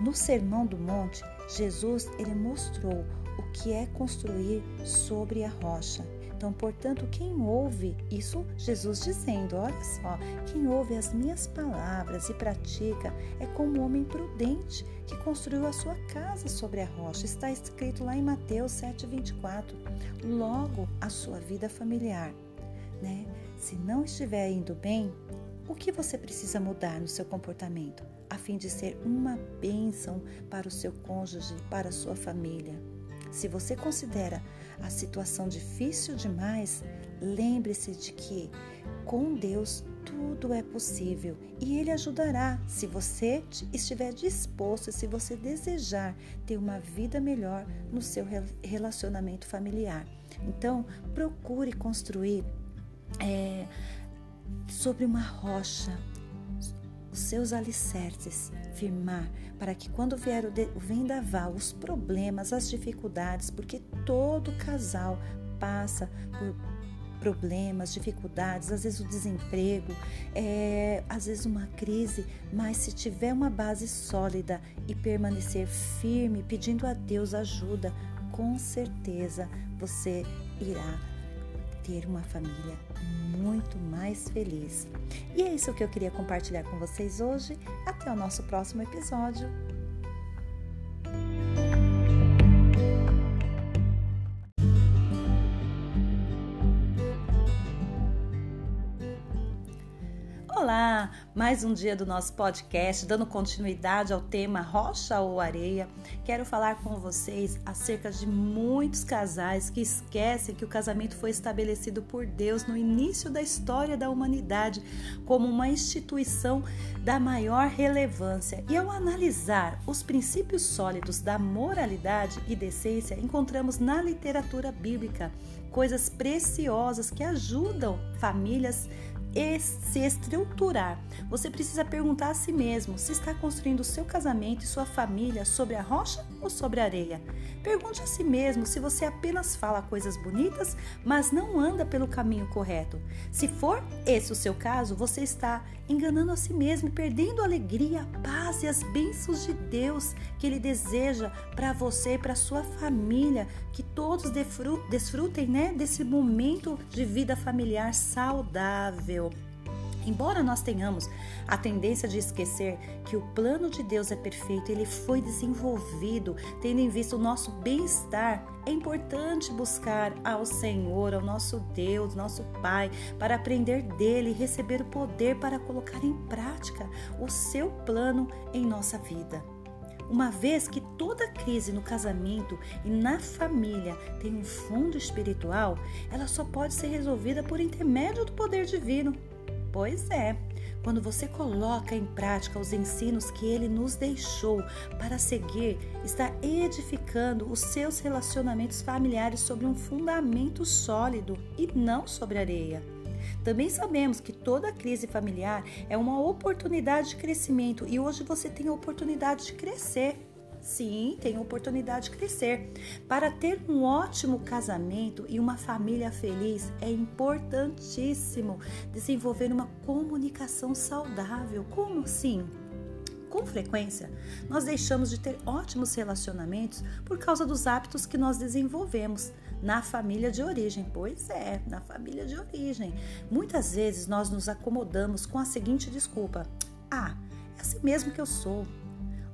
No Sermão do Monte, Jesus ele mostrou o que é construir sobre a rocha. Então, portanto, quem ouve, isso Jesus dizendo, olha só, quem ouve as minhas palavras e pratica é como um homem prudente que construiu a sua casa sobre a rocha. Está escrito lá em Mateus 7,24. Logo, a sua vida familiar, né? Se não estiver indo bem, o que você precisa mudar no seu comportamento a fim de ser uma bênção para o seu cônjuge, para a sua família? Se você considera a situação difícil demais, lembre-se de que com Deus tudo é possível e Ele ajudará se você estiver disposto e se você desejar ter uma vida melhor no seu relacionamento familiar. Então, procure construir é, sobre uma rocha os seus alicerces, firmar, para que quando vier o vendaval, os problemas, as dificuldades, porque todo casal passa por problemas, dificuldades, às vezes o desemprego, é, às vezes uma crise, mas se tiver uma base sólida e permanecer firme, pedindo a Deus ajuda, com certeza você irá ter uma família muito mais feliz. E é isso que eu queria compartilhar com vocês hoje. Até o nosso próximo episódio. Mais um dia do nosso podcast, dando continuidade ao tema Rocha ou Areia. Quero falar com vocês acerca de muitos casais que esquecem que o casamento foi estabelecido por Deus no início da história da humanidade como uma instituição da maior relevância. E ao analisar os princípios sólidos da moralidade e decência, encontramos na literatura bíblica coisas preciosas que ajudam famílias se estruturar. Você precisa perguntar a si mesmo se está construindo o seu casamento e sua família sobre a rocha ou sobre a areia. Pergunte a si mesmo se você apenas fala coisas bonitas, mas não anda pelo caminho correto. Se for esse o seu caso, você está enganando a si mesmo e perdendo a alegria, a paz e as bênçãos de Deus que Ele deseja para você e para sua família. Que todos desfrutem né, desse momento de vida familiar saudável. Embora nós tenhamos a tendência de esquecer que o plano de Deus é perfeito, ele foi desenvolvido tendo em vista o nosso bem-estar, é importante buscar ao Senhor, ao nosso Deus, nosso Pai, para aprender dele e receber o poder para colocar em prática o seu plano em nossa vida. Uma vez que toda crise no casamento e na família tem um fundo espiritual, ela só pode ser resolvida por intermédio do poder divino. Pois é, quando você coloca em prática os ensinos que ele nos deixou para seguir, está edificando os seus relacionamentos familiares sobre um fundamento sólido e não sobre areia. Também sabemos que toda crise familiar é uma oportunidade de crescimento e hoje você tem a oportunidade de crescer. Sim, tem oportunidade de crescer. Para ter um ótimo casamento e uma família feliz, é importantíssimo desenvolver uma comunicação saudável. Como assim? Com frequência, nós deixamos de ter ótimos relacionamentos por causa dos hábitos que nós desenvolvemos na família de origem. Pois é, na família de origem. Muitas vezes nós nos acomodamos com a seguinte desculpa: Ah, é assim mesmo que eu sou.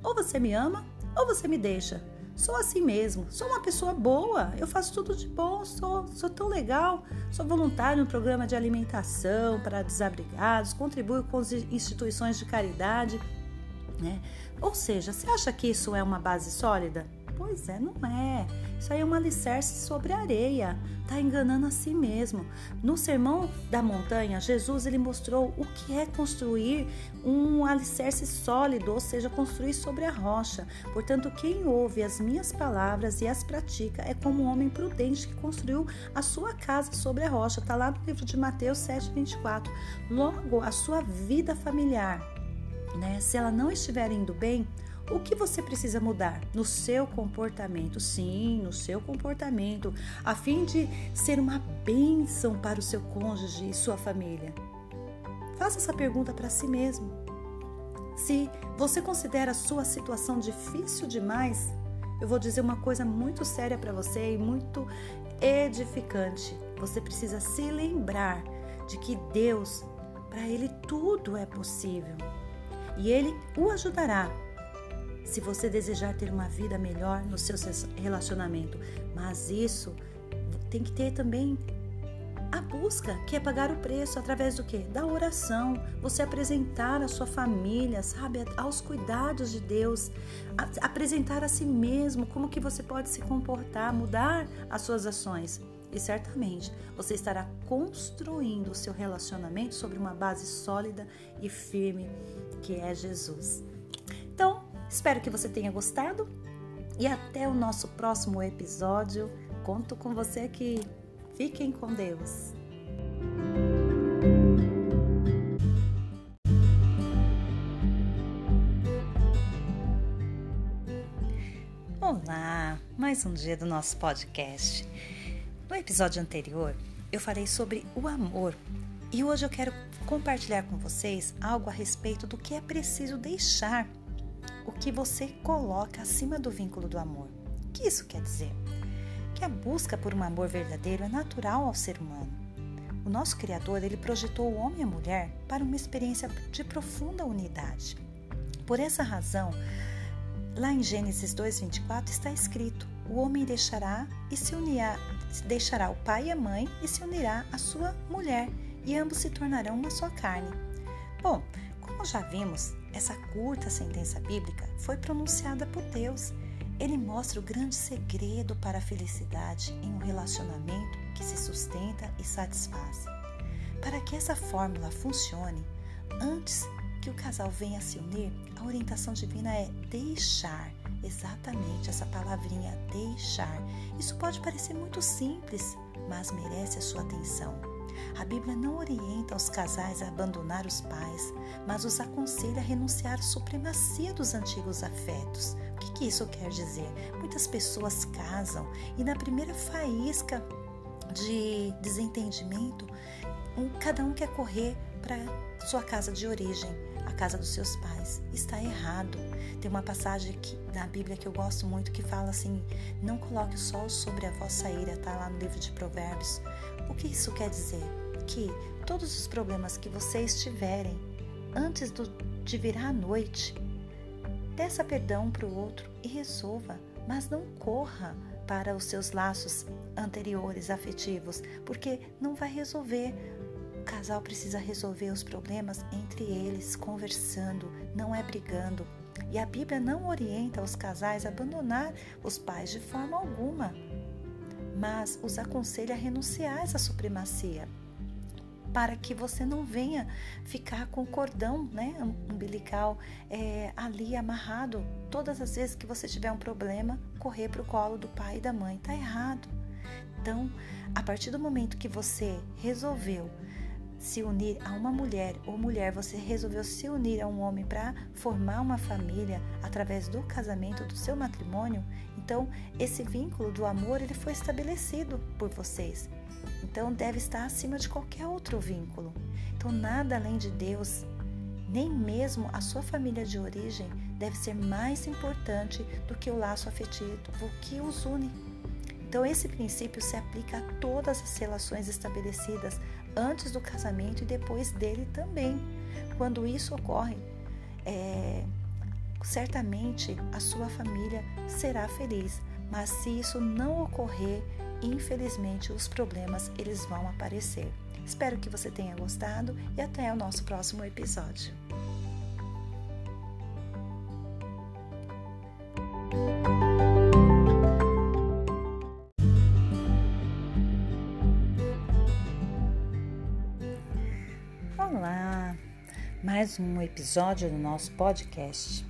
Ou você me ama ou você me deixa. Sou assim mesmo, sou uma pessoa boa, eu faço tudo de bom, sou, sou tão legal, sou voluntário no programa de alimentação para desabrigados, contribuo com as instituições de caridade. Né? Ou seja, você acha que isso é uma base sólida? Pois é, não é. Isso aí é um alicerce sobre areia. Tá enganando a si mesmo. No Sermão da Montanha, Jesus ele mostrou o que é construir um alicerce sólido, ou seja, construir sobre a rocha. Portanto, quem ouve as minhas palavras e as pratica é como um homem prudente que construiu a sua casa sobre a rocha. Tá lá no livro de Mateus 7:24. Logo, a sua vida familiar, né, se ela não estiver indo bem, o que você precisa mudar no seu comportamento? Sim, no seu comportamento, a fim de ser uma bênção para o seu cônjuge e sua família. Faça essa pergunta para si mesmo. Se você considera a sua situação difícil demais, eu vou dizer uma coisa muito séria para você e muito edificante. Você precisa se lembrar de que Deus, para Ele tudo é possível. E Ele o ajudará se você desejar ter uma vida melhor no seu relacionamento. Mas isso tem que ter também a busca, que é pagar o preço através do que? Da oração, você apresentar a sua família, sabe, aos cuidados de Deus, a, apresentar a si mesmo como que você pode se comportar, mudar as suas ações. E certamente você estará construindo o seu relacionamento sobre uma base sólida e firme, que é Jesus. Então, espero que você tenha gostado e até o nosso próximo episódio. Conto com você aqui. Fiquem com Deus. Olá, mais um dia do nosso podcast. No episódio anterior, eu falei sobre o amor e hoje eu quero compartilhar com vocês algo a respeito do que é preciso deixar, o que você coloca acima do vínculo do amor. O que isso quer dizer? que a busca por um amor verdadeiro é natural ao ser humano. O nosso Criador, ele projetou o homem e a mulher para uma experiência de profunda unidade. Por essa razão, lá em Gênesis 2:24 está escrito: "O homem deixará e se unirá, deixará o pai e a mãe e se unirá à sua mulher, e ambos se tornarão uma só carne." Bom, como já vimos, essa curta sentença bíblica foi pronunciada por Deus ele mostra o grande segredo para a felicidade em um relacionamento que se sustenta e satisfaz. Para que essa fórmula funcione, antes que o casal venha a se unir, a orientação divina é deixar. Exatamente essa palavrinha, deixar. Isso pode parecer muito simples, mas merece a sua atenção. A Bíblia não orienta os casais a abandonar os pais, mas os aconselha a renunciar à supremacia dos antigos afetos. O que, que isso quer dizer? Muitas pessoas casam e na primeira faísca de desentendimento, um, cada um quer correr para sua casa de origem, a casa dos seus pais. Está errado. Tem uma passagem que, na Bíblia que eu gosto muito que fala assim: não coloque o sol sobre a vossa ira, tá lá no livro de Provérbios. O que isso quer dizer? Que todos os problemas que vocês tiverem antes do, de virar a noite, peça perdão para o outro e resolva, mas não corra para os seus laços anteriores afetivos, porque não vai resolver. O casal precisa resolver os problemas entre eles, conversando, não é brigando. E a Bíblia não orienta os casais a abandonar os pais de forma alguma mas os aconselha a renunciar a essa supremacia para que você não venha ficar com o cordão né, umbilical é, ali amarrado. Todas as vezes que você tiver um problema, correr para o colo do pai e da mãe. Está errado. Então, a partir do momento que você resolveu se unir a uma mulher ou mulher, você resolveu se unir a um homem para formar uma família através do casamento, do seu matrimônio, então esse vínculo do amor ele foi estabelecido por vocês. Então deve estar acima de qualquer outro vínculo. Então nada além de Deus, nem mesmo a sua família de origem deve ser mais importante do que o laço afetivo que os une. Então, esse princípio se aplica a todas as relações estabelecidas antes do casamento e depois dele também. Quando isso ocorre, é, certamente a sua família será feliz, mas se isso não ocorrer, infelizmente os problemas eles vão aparecer. Espero que você tenha gostado e até o nosso próximo episódio. Mais um episódio do nosso podcast.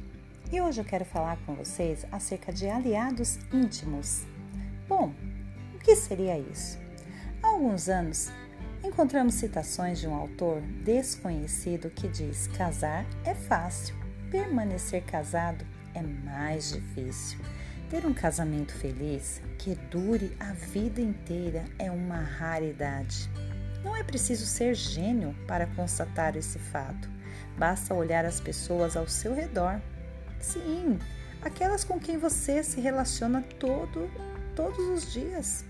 E hoje eu quero falar com vocês acerca de aliados íntimos. Bom, o que seria isso? Há alguns anos encontramos citações de um autor desconhecido que diz: casar é fácil, permanecer casado é mais difícil. Ter um casamento feliz que dure a vida inteira é uma raridade. Não é preciso ser gênio para constatar esse fato. Basta olhar as pessoas ao seu redor. Sim, aquelas com quem você se relaciona todo, todos os dias.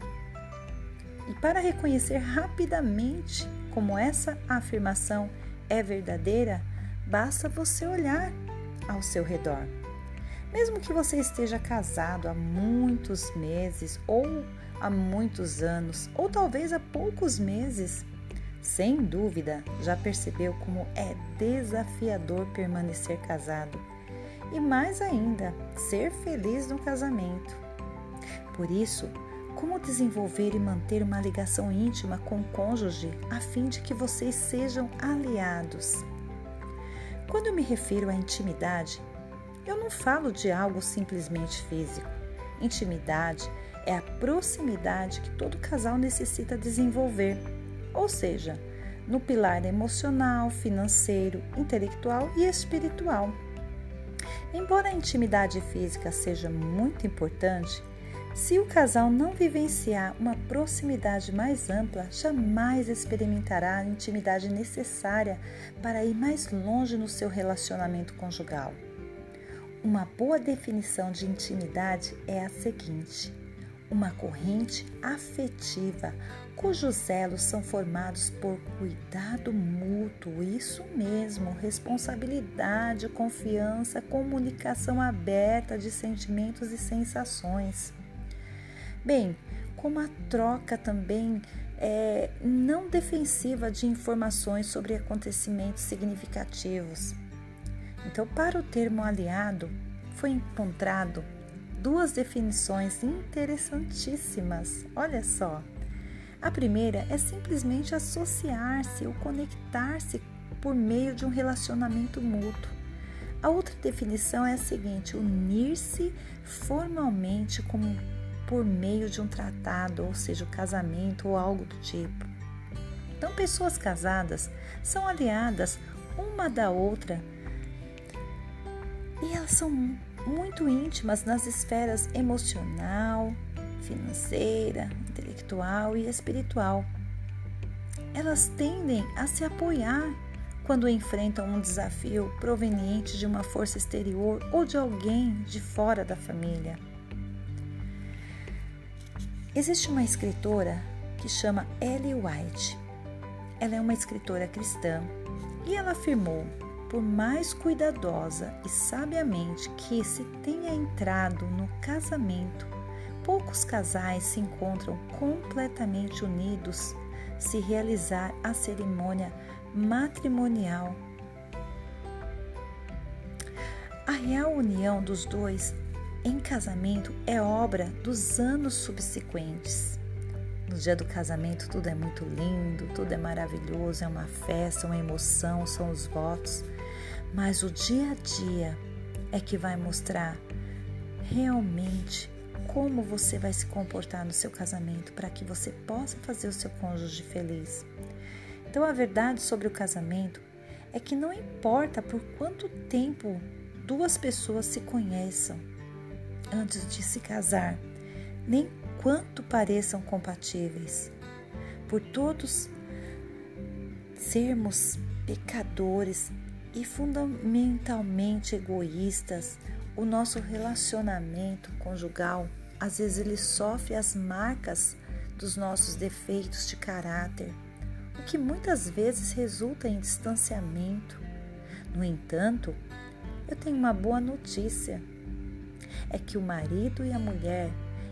E para reconhecer rapidamente como essa afirmação é verdadeira, basta você olhar ao seu redor. Mesmo que você esteja casado há muitos meses ou há muitos anos, ou talvez há poucos meses, sem dúvida já percebeu como é desafiador permanecer casado e mais ainda, ser feliz no casamento. Por isso, como desenvolver e manter uma ligação íntima com o cônjuge a fim de que vocês sejam aliados? Quando eu me refiro à intimidade, eu não falo de algo simplesmente físico. Intimidade é a proximidade que todo casal necessita desenvolver, ou seja, no pilar emocional, financeiro, intelectual e espiritual. Embora a intimidade física seja muito importante, se o casal não vivenciar uma proximidade mais ampla, jamais experimentará a intimidade necessária para ir mais longe no seu relacionamento conjugal. Uma boa definição de intimidade é a seguinte: uma corrente afetiva cujos elos são formados por cuidado mútuo, isso mesmo, responsabilidade, confiança, comunicação aberta de sentimentos e sensações. Bem, como a troca também é não defensiva de informações sobre acontecimentos significativos. Então, para o termo aliado, foi encontrado duas definições interessantíssimas. Olha só. A primeira é simplesmente associar-se ou conectar-se por meio de um relacionamento mútuo. A outra definição é a seguinte: unir-se formalmente como por meio de um tratado, ou seja, o casamento ou algo do tipo. Então, pessoas casadas são aliadas uma da outra e elas são muito íntimas nas esferas emocional, financeira, intelectual e espiritual. Elas tendem a se apoiar quando enfrentam um desafio proveniente de uma força exterior ou de alguém de fora da família. Existe uma escritora que chama Ellie White. Ela é uma escritora cristã e ela afirmou: por mais cuidadosa e sabiamente que se tenha entrado no casamento, poucos casais se encontram completamente unidos se realizar a cerimônia matrimonial. A real união dos dois em casamento é obra dos anos subsequentes. No dia do casamento tudo é muito lindo, tudo é maravilhoso, é uma festa, uma emoção, são os votos. Mas o dia a dia é que vai mostrar realmente como você vai se comportar no seu casamento para que você possa fazer o seu cônjuge feliz. Então, a verdade sobre o casamento é que não importa por quanto tempo duas pessoas se conheçam antes de se casar, nem quanto pareçam compatíveis. Por todos sermos pecadores e fundamentalmente egoístas, o nosso relacionamento conjugal às vezes ele sofre as marcas dos nossos defeitos de caráter, o que muitas vezes resulta em distanciamento. No entanto, eu tenho uma boa notícia. É que o marido e a mulher,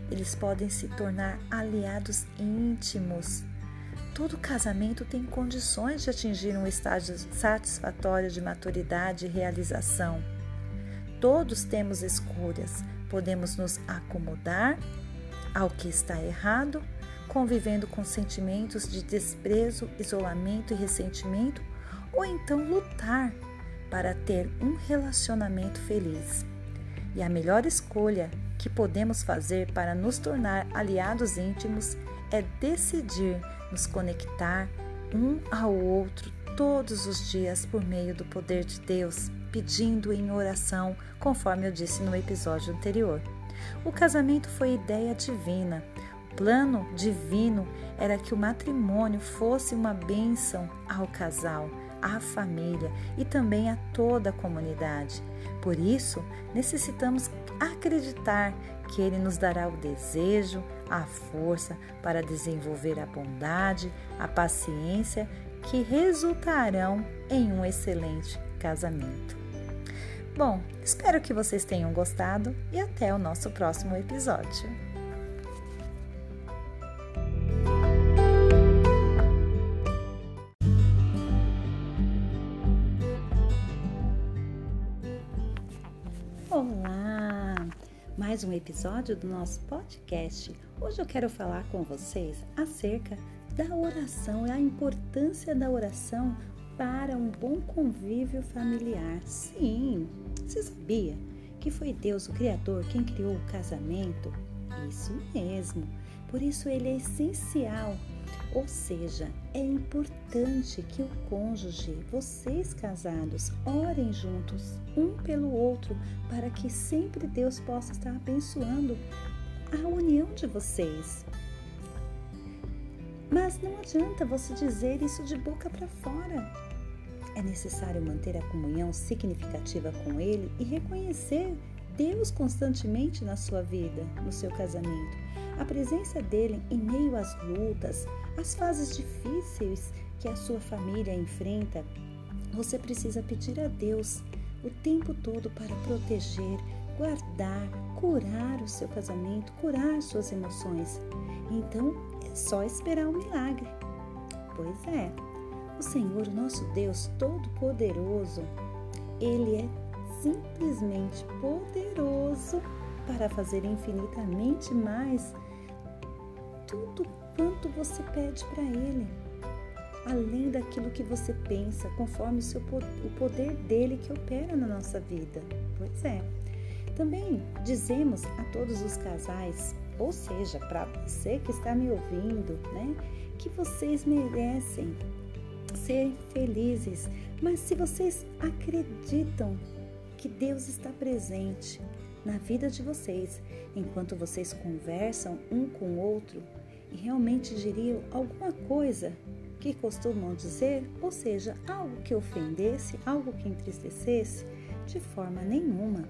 eles podem se tornar aliados íntimos. Todo casamento tem condições de atingir um estágio satisfatório de maturidade e realização. Todos temos escolhas, Podemos nos acomodar ao que está errado, convivendo com sentimentos de desprezo, isolamento e ressentimento, ou então lutar para ter um relacionamento feliz. E a melhor escolha que podemos fazer para nos tornar aliados íntimos é decidir nos conectar um ao outro todos os dias por meio do poder de Deus pedindo em oração, conforme eu disse no episódio anterior. O casamento foi ideia divina. O plano divino era que o matrimônio fosse uma bênção ao casal, à família e também a toda a comunidade. Por isso, necessitamos acreditar que Ele nos dará o desejo, a força para desenvolver a bondade, a paciência que resultarão em um excelente casamento. Bom, espero que vocês tenham gostado e até o nosso próximo episódio. Olá! Mais um episódio do nosso podcast. Hoje eu quero falar com vocês acerca da oração e a importância da oração para um bom convívio familiar. Sim, você sabia que foi Deus, o Criador, quem criou o casamento? Isso mesmo. Por isso ele é essencial. Ou seja, é importante que o cônjuge, vocês casados, orem juntos, um pelo outro, para que sempre Deus possa estar abençoando a união de vocês. Mas não adianta você dizer isso de boca para fora. É necessário manter a comunhão significativa com Ele e reconhecer Deus constantemente na sua vida, no seu casamento. A presença dele em meio às lutas, às fases difíceis que a sua família enfrenta, você precisa pedir a Deus o tempo todo para proteger, guardar, curar o seu casamento, curar suas emoções. Então é só esperar o um milagre. Pois é, o Senhor, nosso Deus Todo-Poderoso, Ele é simplesmente poderoso para fazer infinitamente mais tudo quanto você pede para Ele, além daquilo que você pensa, conforme o, seu, o poder dele que opera na nossa vida. Pois é. Também dizemos a todos os casais, ou seja, para você que está me ouvindo, né, que vocês merecem ser felizes, mas se vocês acreditam que Deus está presente na vida de vocês, enquanto vocês conversam um com o outro e realmente diriam alguma coisa que costumam dizer, ou seja, algo que ofendesse, algo que entristecesse, de forma nenhuma.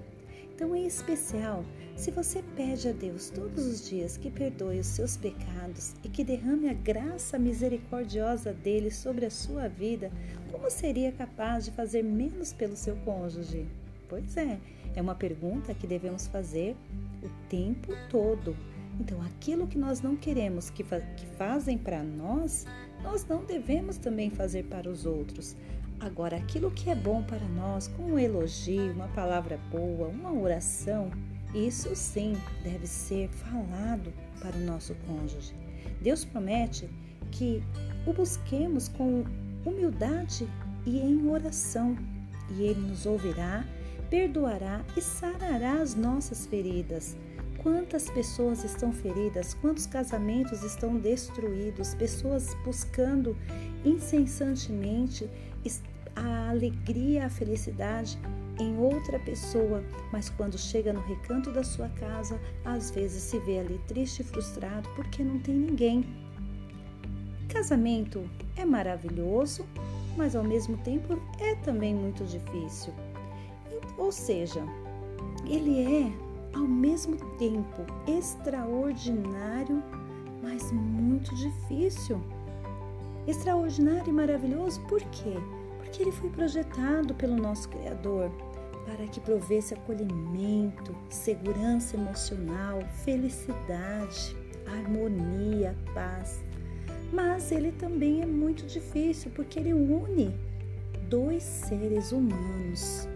Então, em especial, se você pede a Deus todos os dias que perdoe os seus pecados e que derrame a graça misericordiosa dele sobre a sua vida, como seria capaz de fazer menos pelo seu cônjuge? Pois é, é uma pergunta que devemos fazer o tempo todo. Então, aquilo que nós não queremos que, fa que fazem para nós, nós não devemos também fazer para os outros. Agora, aquilo que é bom para nós, como um elogio, uma palavra boa, uma oração, isso sim deve ser falado para o nosso cônjuge. Deus promete que o busquemos com humildade e em oração, e Ele nos ouvirá, perdoará e sarará as nossas feridas. Quantas pessoas estão feridas, quantos casamentos estão destruídos, pessoas buscando incessantemente a alegria, a felicidade em outra pessoa, mas quando chega no recanto da sua casa, às vezes se vê ali triste e frustrado porque não tem ninguém. Casamento é maravilhoso, mas ao mesmo tempo é também muito difícil. Ou seja, ele é ao mesmo tempo extraordinário, mas muito difícil. Extraordinário e maravilhoso por quê? Porque ele foi projetado pelo nosso Criador para que provesse acolhimento, segurança emocional, felicidade, harmonia, paz. Mas ele também é muito difícil porque ele une dois seres humanos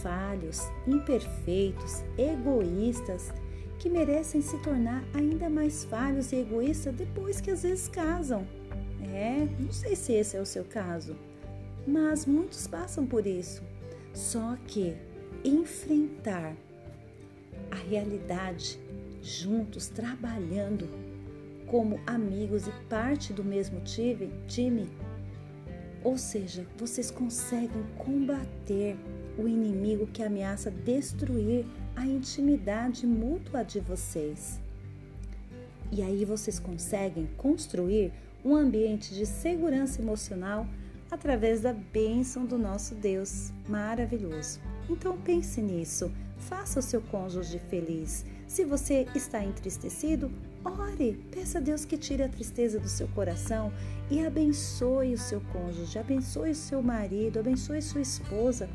falhos, imperfeitos, egoístas, que merecem se tornar ainda mais falhos e egoístas depois que às vezes casam. É, não sei se esse é o seu caso, mas muitos passam por isso. Só que enfrentar a realidade juntos, trabalhando como amigos e parte do mesmo time, time ou seja, vocês conseguem combater o inimigo que ameaça destruir a intimidade mútua de vocês. E aí vocês conseguem construir um ambiente de segurança emocional através da bênção do nosso Deus maravilhoso. Então pense nisso, faça o seu cônjuge feliz. Se você está entristecido, ore, peça a Deus que tire a tristeza do seu coração e abençoe o seu cônjuge, abençoe o seu marido, abençoe sua esposa.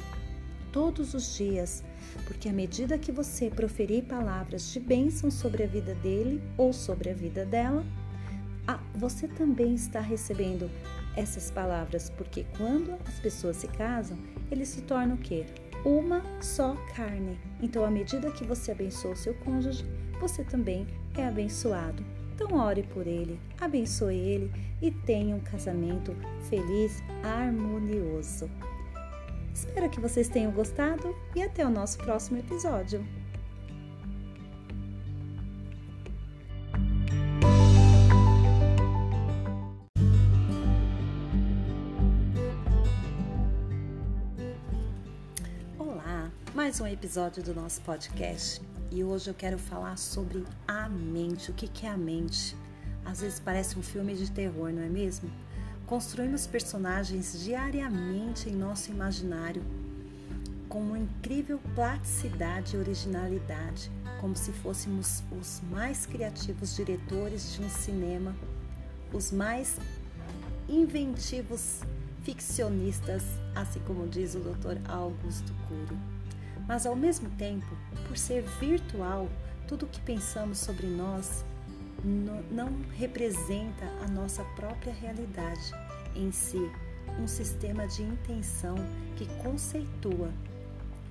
todos os dias, porque à medida que você proferir palavras de bênção sobre a vida dele ou sobre a vida dela, você também está recebendo essas palavras, porque quando as pessoas se casam, eles se tornam o quê? Uma só carne. Então, à medida que você abençoa o seu cônjuge, você também é abençoado. Então, ore por ele, abençoe ele e tenha um casamento feliz, harmonioso. Espero que vocês tenham gostado e até o nosso próximo episódio. Mais um episódio do nosso podcast e hoje eu quero falar sobre a mente. O que é a mente? Às vezes parece um filme de terror, não é mesmo? Construímos personagens diariamente em nosso imaginário com uma incrível plasticidade e originalidade, como se fôssemos os mais criativos diretores de um cinema, os mais inventivos ficcionistas, assim como diz o Dr. Augusto Cury. Mas ao mesmo tempo, por ser virtual, tudo o que pensamos sobre nós não representa a nossa própria realidade em si, um sistema de intenção que conceitua,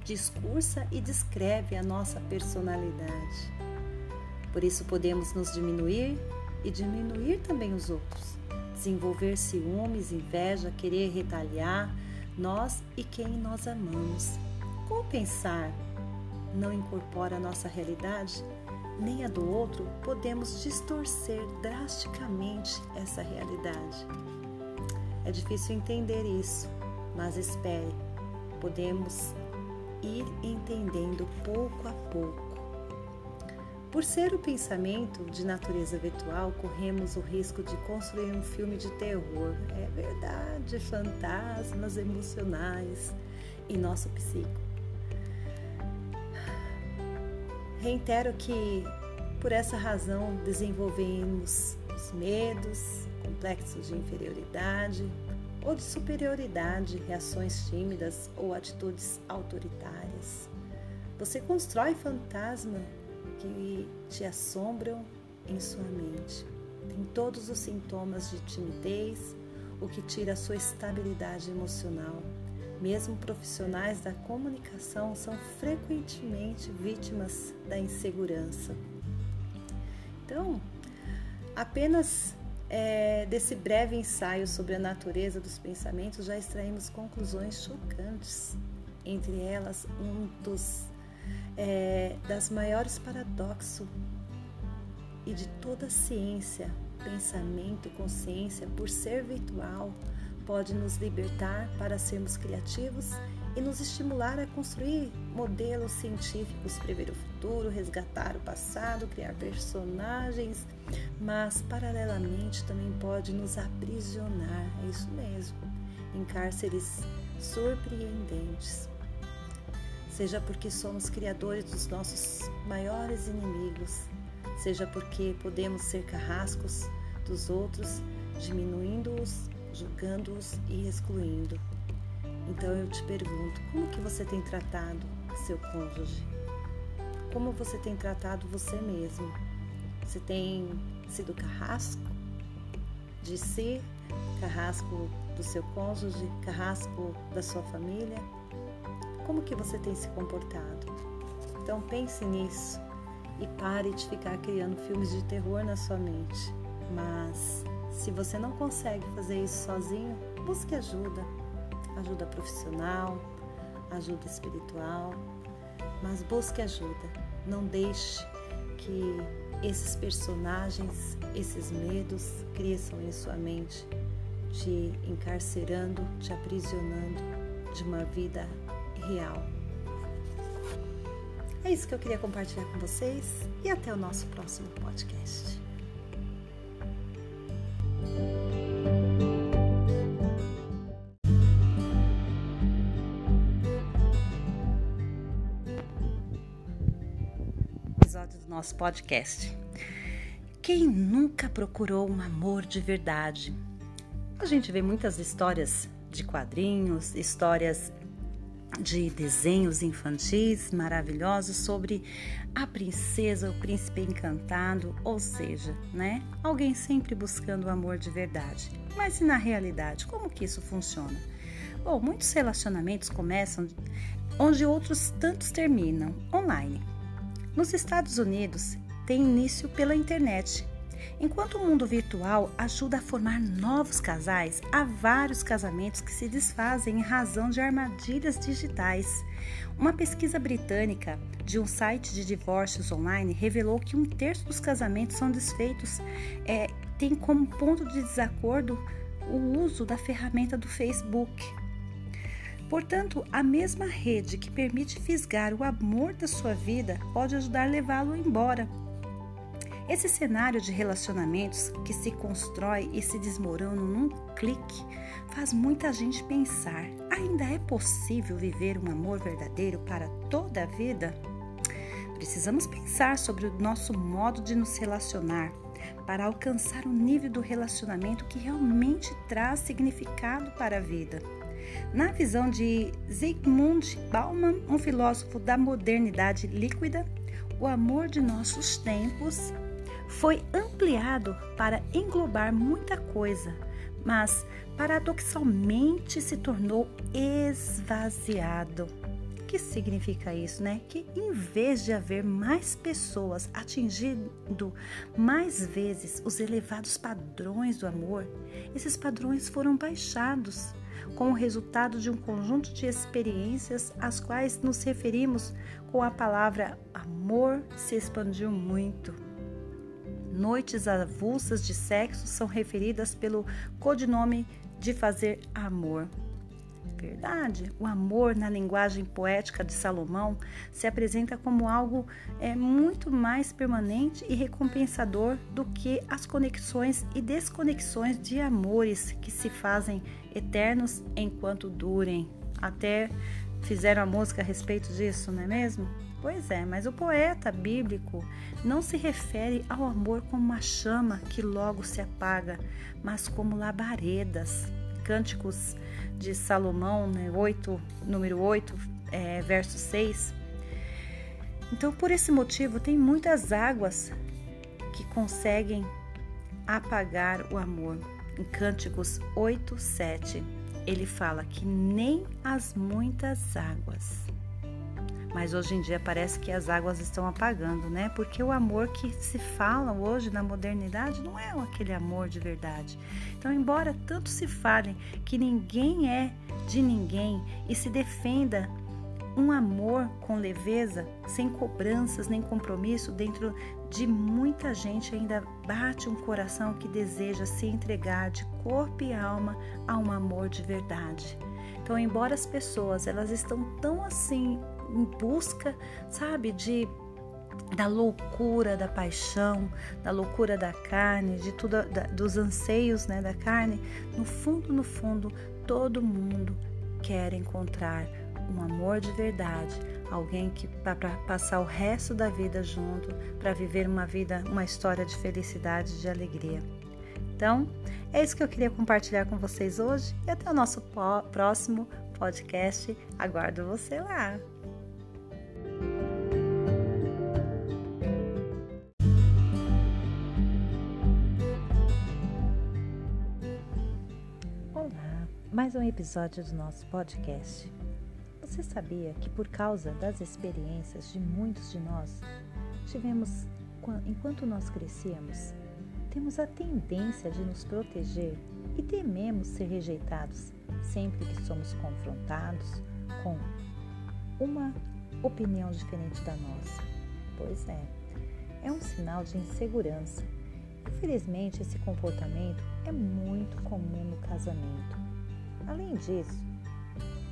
discursa e descreve a nossa personalidade. Por isso podemos nos diminuir e diminuir também os outros, desenvolver ciúmes, inveja, querer retaliar nós e quem nós amamos. Como pensar não incorpora a nossa realidade? nem a do outro, podemos distorcer drasticamente essa realidade. É difícil entender isso, mas espere, podemos ir entendendo pouco a pouco. Por ser o pensamento de natureza virtual, corremos o risco de construir um filme de terror. É verdade, fantasmas emocionais em nosso psico. Reitero que por essa razão desenvolvemos os medos, complexos de inferioridade ou de superioridade, reações tímidas ou atitudes autoritárias. Você constrói fantasmas que te assombram em sua mente. Tem todos os sintomas de timidez, o que tira a sua estabilidade emocional mesmo profissionais da comunicação são frequentemente vítimas da insegurança. Então, apenas é, desse breve ensaio sobre a natureza dos pensamentos já extraímos conclusões chocantes. Entre elas, um dos é, das maiores paradoxos e de toda a ciência, pensamento, consciência, por ser virtual, pode nos libertar para sermos criativos e nos estimular a construir modelos científicos, prever o futuro, resgatar o passado, criar personagens, mas paralelamente também pode nos aprisionar, é isso mesmo, em cárceres surpreendentes. Seja porque somos criadores dos nossos maiores inimigos, seja porque podemos ser carrascos dos outros, diminuindo-os julgando-os e excluindo. Então eu te pergunto, como que você tem tratado seu cônjuge? Como você tem tratado você mesmo? Você tem sido carrasco de si, carrasco do seu cônjuge, carrasco da sua família? Como que você tem se comportado? Então pense nisso e pare de ficar criando filmes de terror na sua mente. Mas se você não consegue fazer isso sozinho, busque ajuda. Ajuda profissional, ajuda espiritual, mas busque ajuda. Não deixe que esses personagens, esses medos cresçam em sua mente, te encarcerando, te aprisionando de uma vida real. É isso que eu queria compartilhar com vocês e até o nosso próximo podcast. Nosso podcast. Quem nunca procurou um amor de verdade? A gente vê muitas histórias de quadrinhos, histórias de desenhos infantis maravilhosos sobre a princesa, o príncipe encantado, ou seja, né? Alguém sempre buscando o amor de verdade. Mas e na realidade, como que isso funciona? Bom, muitos relacionamentos começam onde outros tantos terminam, online. Nos Estados Unidos, tem início pela internet, Enquanto o mundo virtual ajuda a formar novos casais, há vários casamentos que se desfazem em razão de armadilhas digitais. Uma pesquisa britânica de um site de divórcios online revelou que um terço dos casamentos são desfeitos é, tem como ponto de desacordo o uso da ferramenta do Facebook. Portanto, a mesma rede que permite fisgar o amor da sua vida pode ajudar a levá-lo embora esse cenário de relacionamentos que se constrói e se desmorona num clique faz muita gente pensar: ainda é possível viver um amor verdadeiro para toda a vida? Precisamos pensar sobre o nosso modo de nos relacionar para alcançar o nível do relacionamento que realmente traz significado para a vida. Na visão de Zygmunt Bauman, um filósofo da modernidade líquida, o amor de nossos tempos foi ampliado para englobar muita coisa, mas paradoxalmente se tornou esvaziado. O que significa isso, né? Que em vez de haver mais pessoas atingindo mais vezes os elevados padrões do amor, esses padrões foram baixados, com o resultado de um conjunto de experiências às quais nos referimos com a palavra amor se expandiu muito noites avulsas de sexo são referidas pelo codinome de fazer amor. Verdade, o amor na linguagem poética de Salomão se apresenta como algo é, muito mais permanente e recompensador do que as conexões e desconexões de amores que se fazem eternos enquanto durem. Até fizeram a música a respeito disso, não é mesmo? Pois é, mas o poeta bíblico não se refere ao amor como uma chama que logo se apaga, mas como labaredas. Cânticos de Salomão, né, 8, número 8, é, verso 6. Então, por esse motivo, tem muitas águas que conseguem apagar o amor. Em Cânticos 8, 7, ele fala que nem as muitas águas mas hoje em dia parece que as águas estão apagando, né? Porque o amor que se fala hoje na modernidade não é aquele amor de verdade. Então, embora tanto se fale que ninguém é de ninguém e se defenda um amor com leveza, sem cobranças nem compromisso, dentro de muita gente ainda bate um coração que deseja se entregar de corpo e alma a um amor de verdade. Então, embora as pessoas elas estão tão assim em busca, sabe, de da loucura da paixão, da loucura da carne, de tudo da, dos anseios, né, da carne, no fundo, no fundo, todo mundo quer encontrar um amor de verdade, alguém que para passar o resto da vida junto, para viver uma vida, uma história de felicidade, de alegria. Então, é isso que eu queria compartilhar com vocês hoje e até o nosso próximo podcast. Aguardo você lá. Mais um episódio do nosso podcast. Você sabia que, por causa das experiências de muitos de nós, tivemos, enquanto nós crescíamos, temos a tendência de nos proteger e tememos ser rejeitados sempre que somos confrontados com uma opinião diferente da nossa? Pois é, é um sinal de insegurança. Infelizmente, esse comportamento é muito comum no casamento Além disso,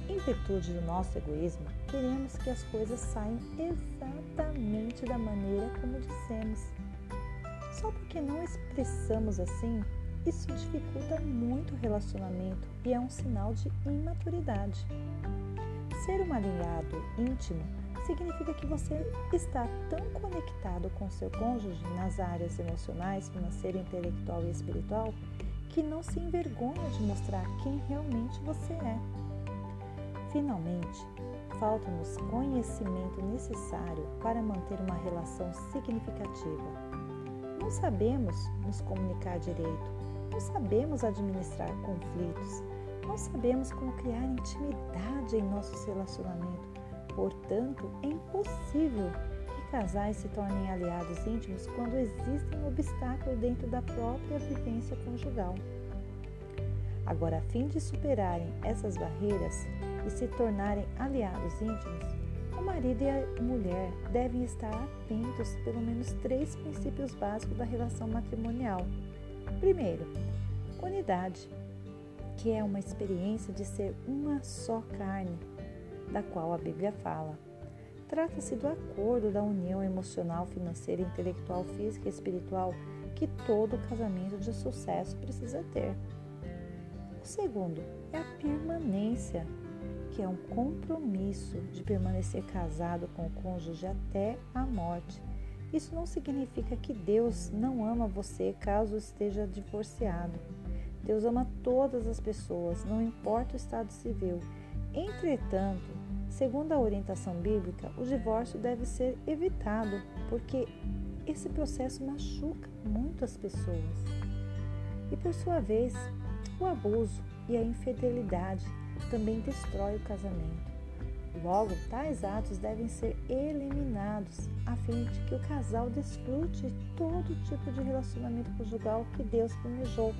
em virtude do nosso egoísmo, queremos que as coisas saiam exatamente da maneira como dissemos. Só porque não expressamos assim, isso dificulta muito o relacionamento e é um sinal de imaturidade. Ser um alinhado íntimo significa que você está tão conectado com seu cônjuge nas áreas emocionais, financeira, intelectual e espiritual que não se envergonha de mostrar quem realmente você é. Finalmente, falta-nos conhecimento necessário para manter uma relação significativa. Não sabemos nos comunicar direito, não sabemos administrar conflitos, não sabemos como criar intimidade em nossos relacionamentos. Portanto, é impossível casais se tornem aliados íntimos quando existem obstáculos dentro da própria vivência conjugal. Agora, a fim de superarem essas barreiras e se tornarem aliados íntimos, o marido e a mulher devem estar atentos pelo menos três princípios básicos da relação matrimonial. Primeiro, unidade, que é uma experiência de ser uma só carne, da qual a Bíblia fala. Trata-se do acordo da união emocional, financeira, intelectual, física e espiritual que todo casamento de sucesso precisa ter. O segundo é a permanência, que é um compromisso de permanecer casado com o cônjuge até a morte. Isso não significa que Deus não ama você caso esteja divorciado. Deus ama todas as pessoas, não importa o estado civil. Entretanto, segundo a orientação bíblica, o divórcio deve ser evitado, porque esse processo machuca muito as pessoas. E por sua vez, o abuso e a infidelidade também destrói o casamento. Logo, tais atos devem ser eliminados a fim de que o casal desfrute todo tipo de relacionamento conjugal que Deus planejou.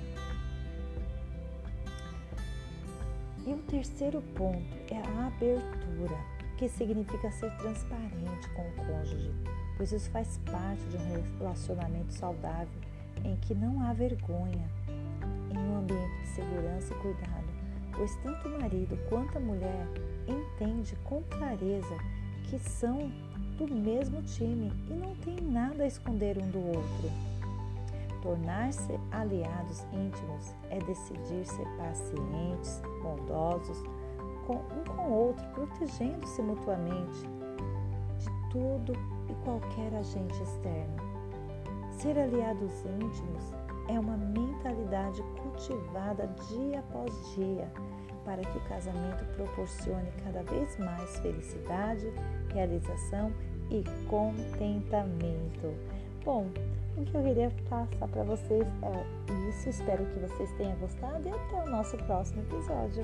E o terceiro ponto é a abertura, que significa ser transparente com o cônjuge, pois isso faz parte de um relacionamento saudável em que não há vergonha, em um ambiente de segurança e cuidado, pois tanto o marido quanto a mulher entende com clareza que são do mesmo time e não tem nada a esconder um do outro. Tornar-se aliados íntimos é decidir ser pacientes, bondosos com um com o outro, protegendo-se mutuamente de tudo e qualquer agente externo. Ser aliados íntimos é uma mentalidade cultivada dia após dia para que o casamento proporcione cada vez mais felicidade, realização e contentamento. Bom, o que eu queria passar para vocês é isso. Espero que vocês tenham gostado e até o nosso próximo episódio.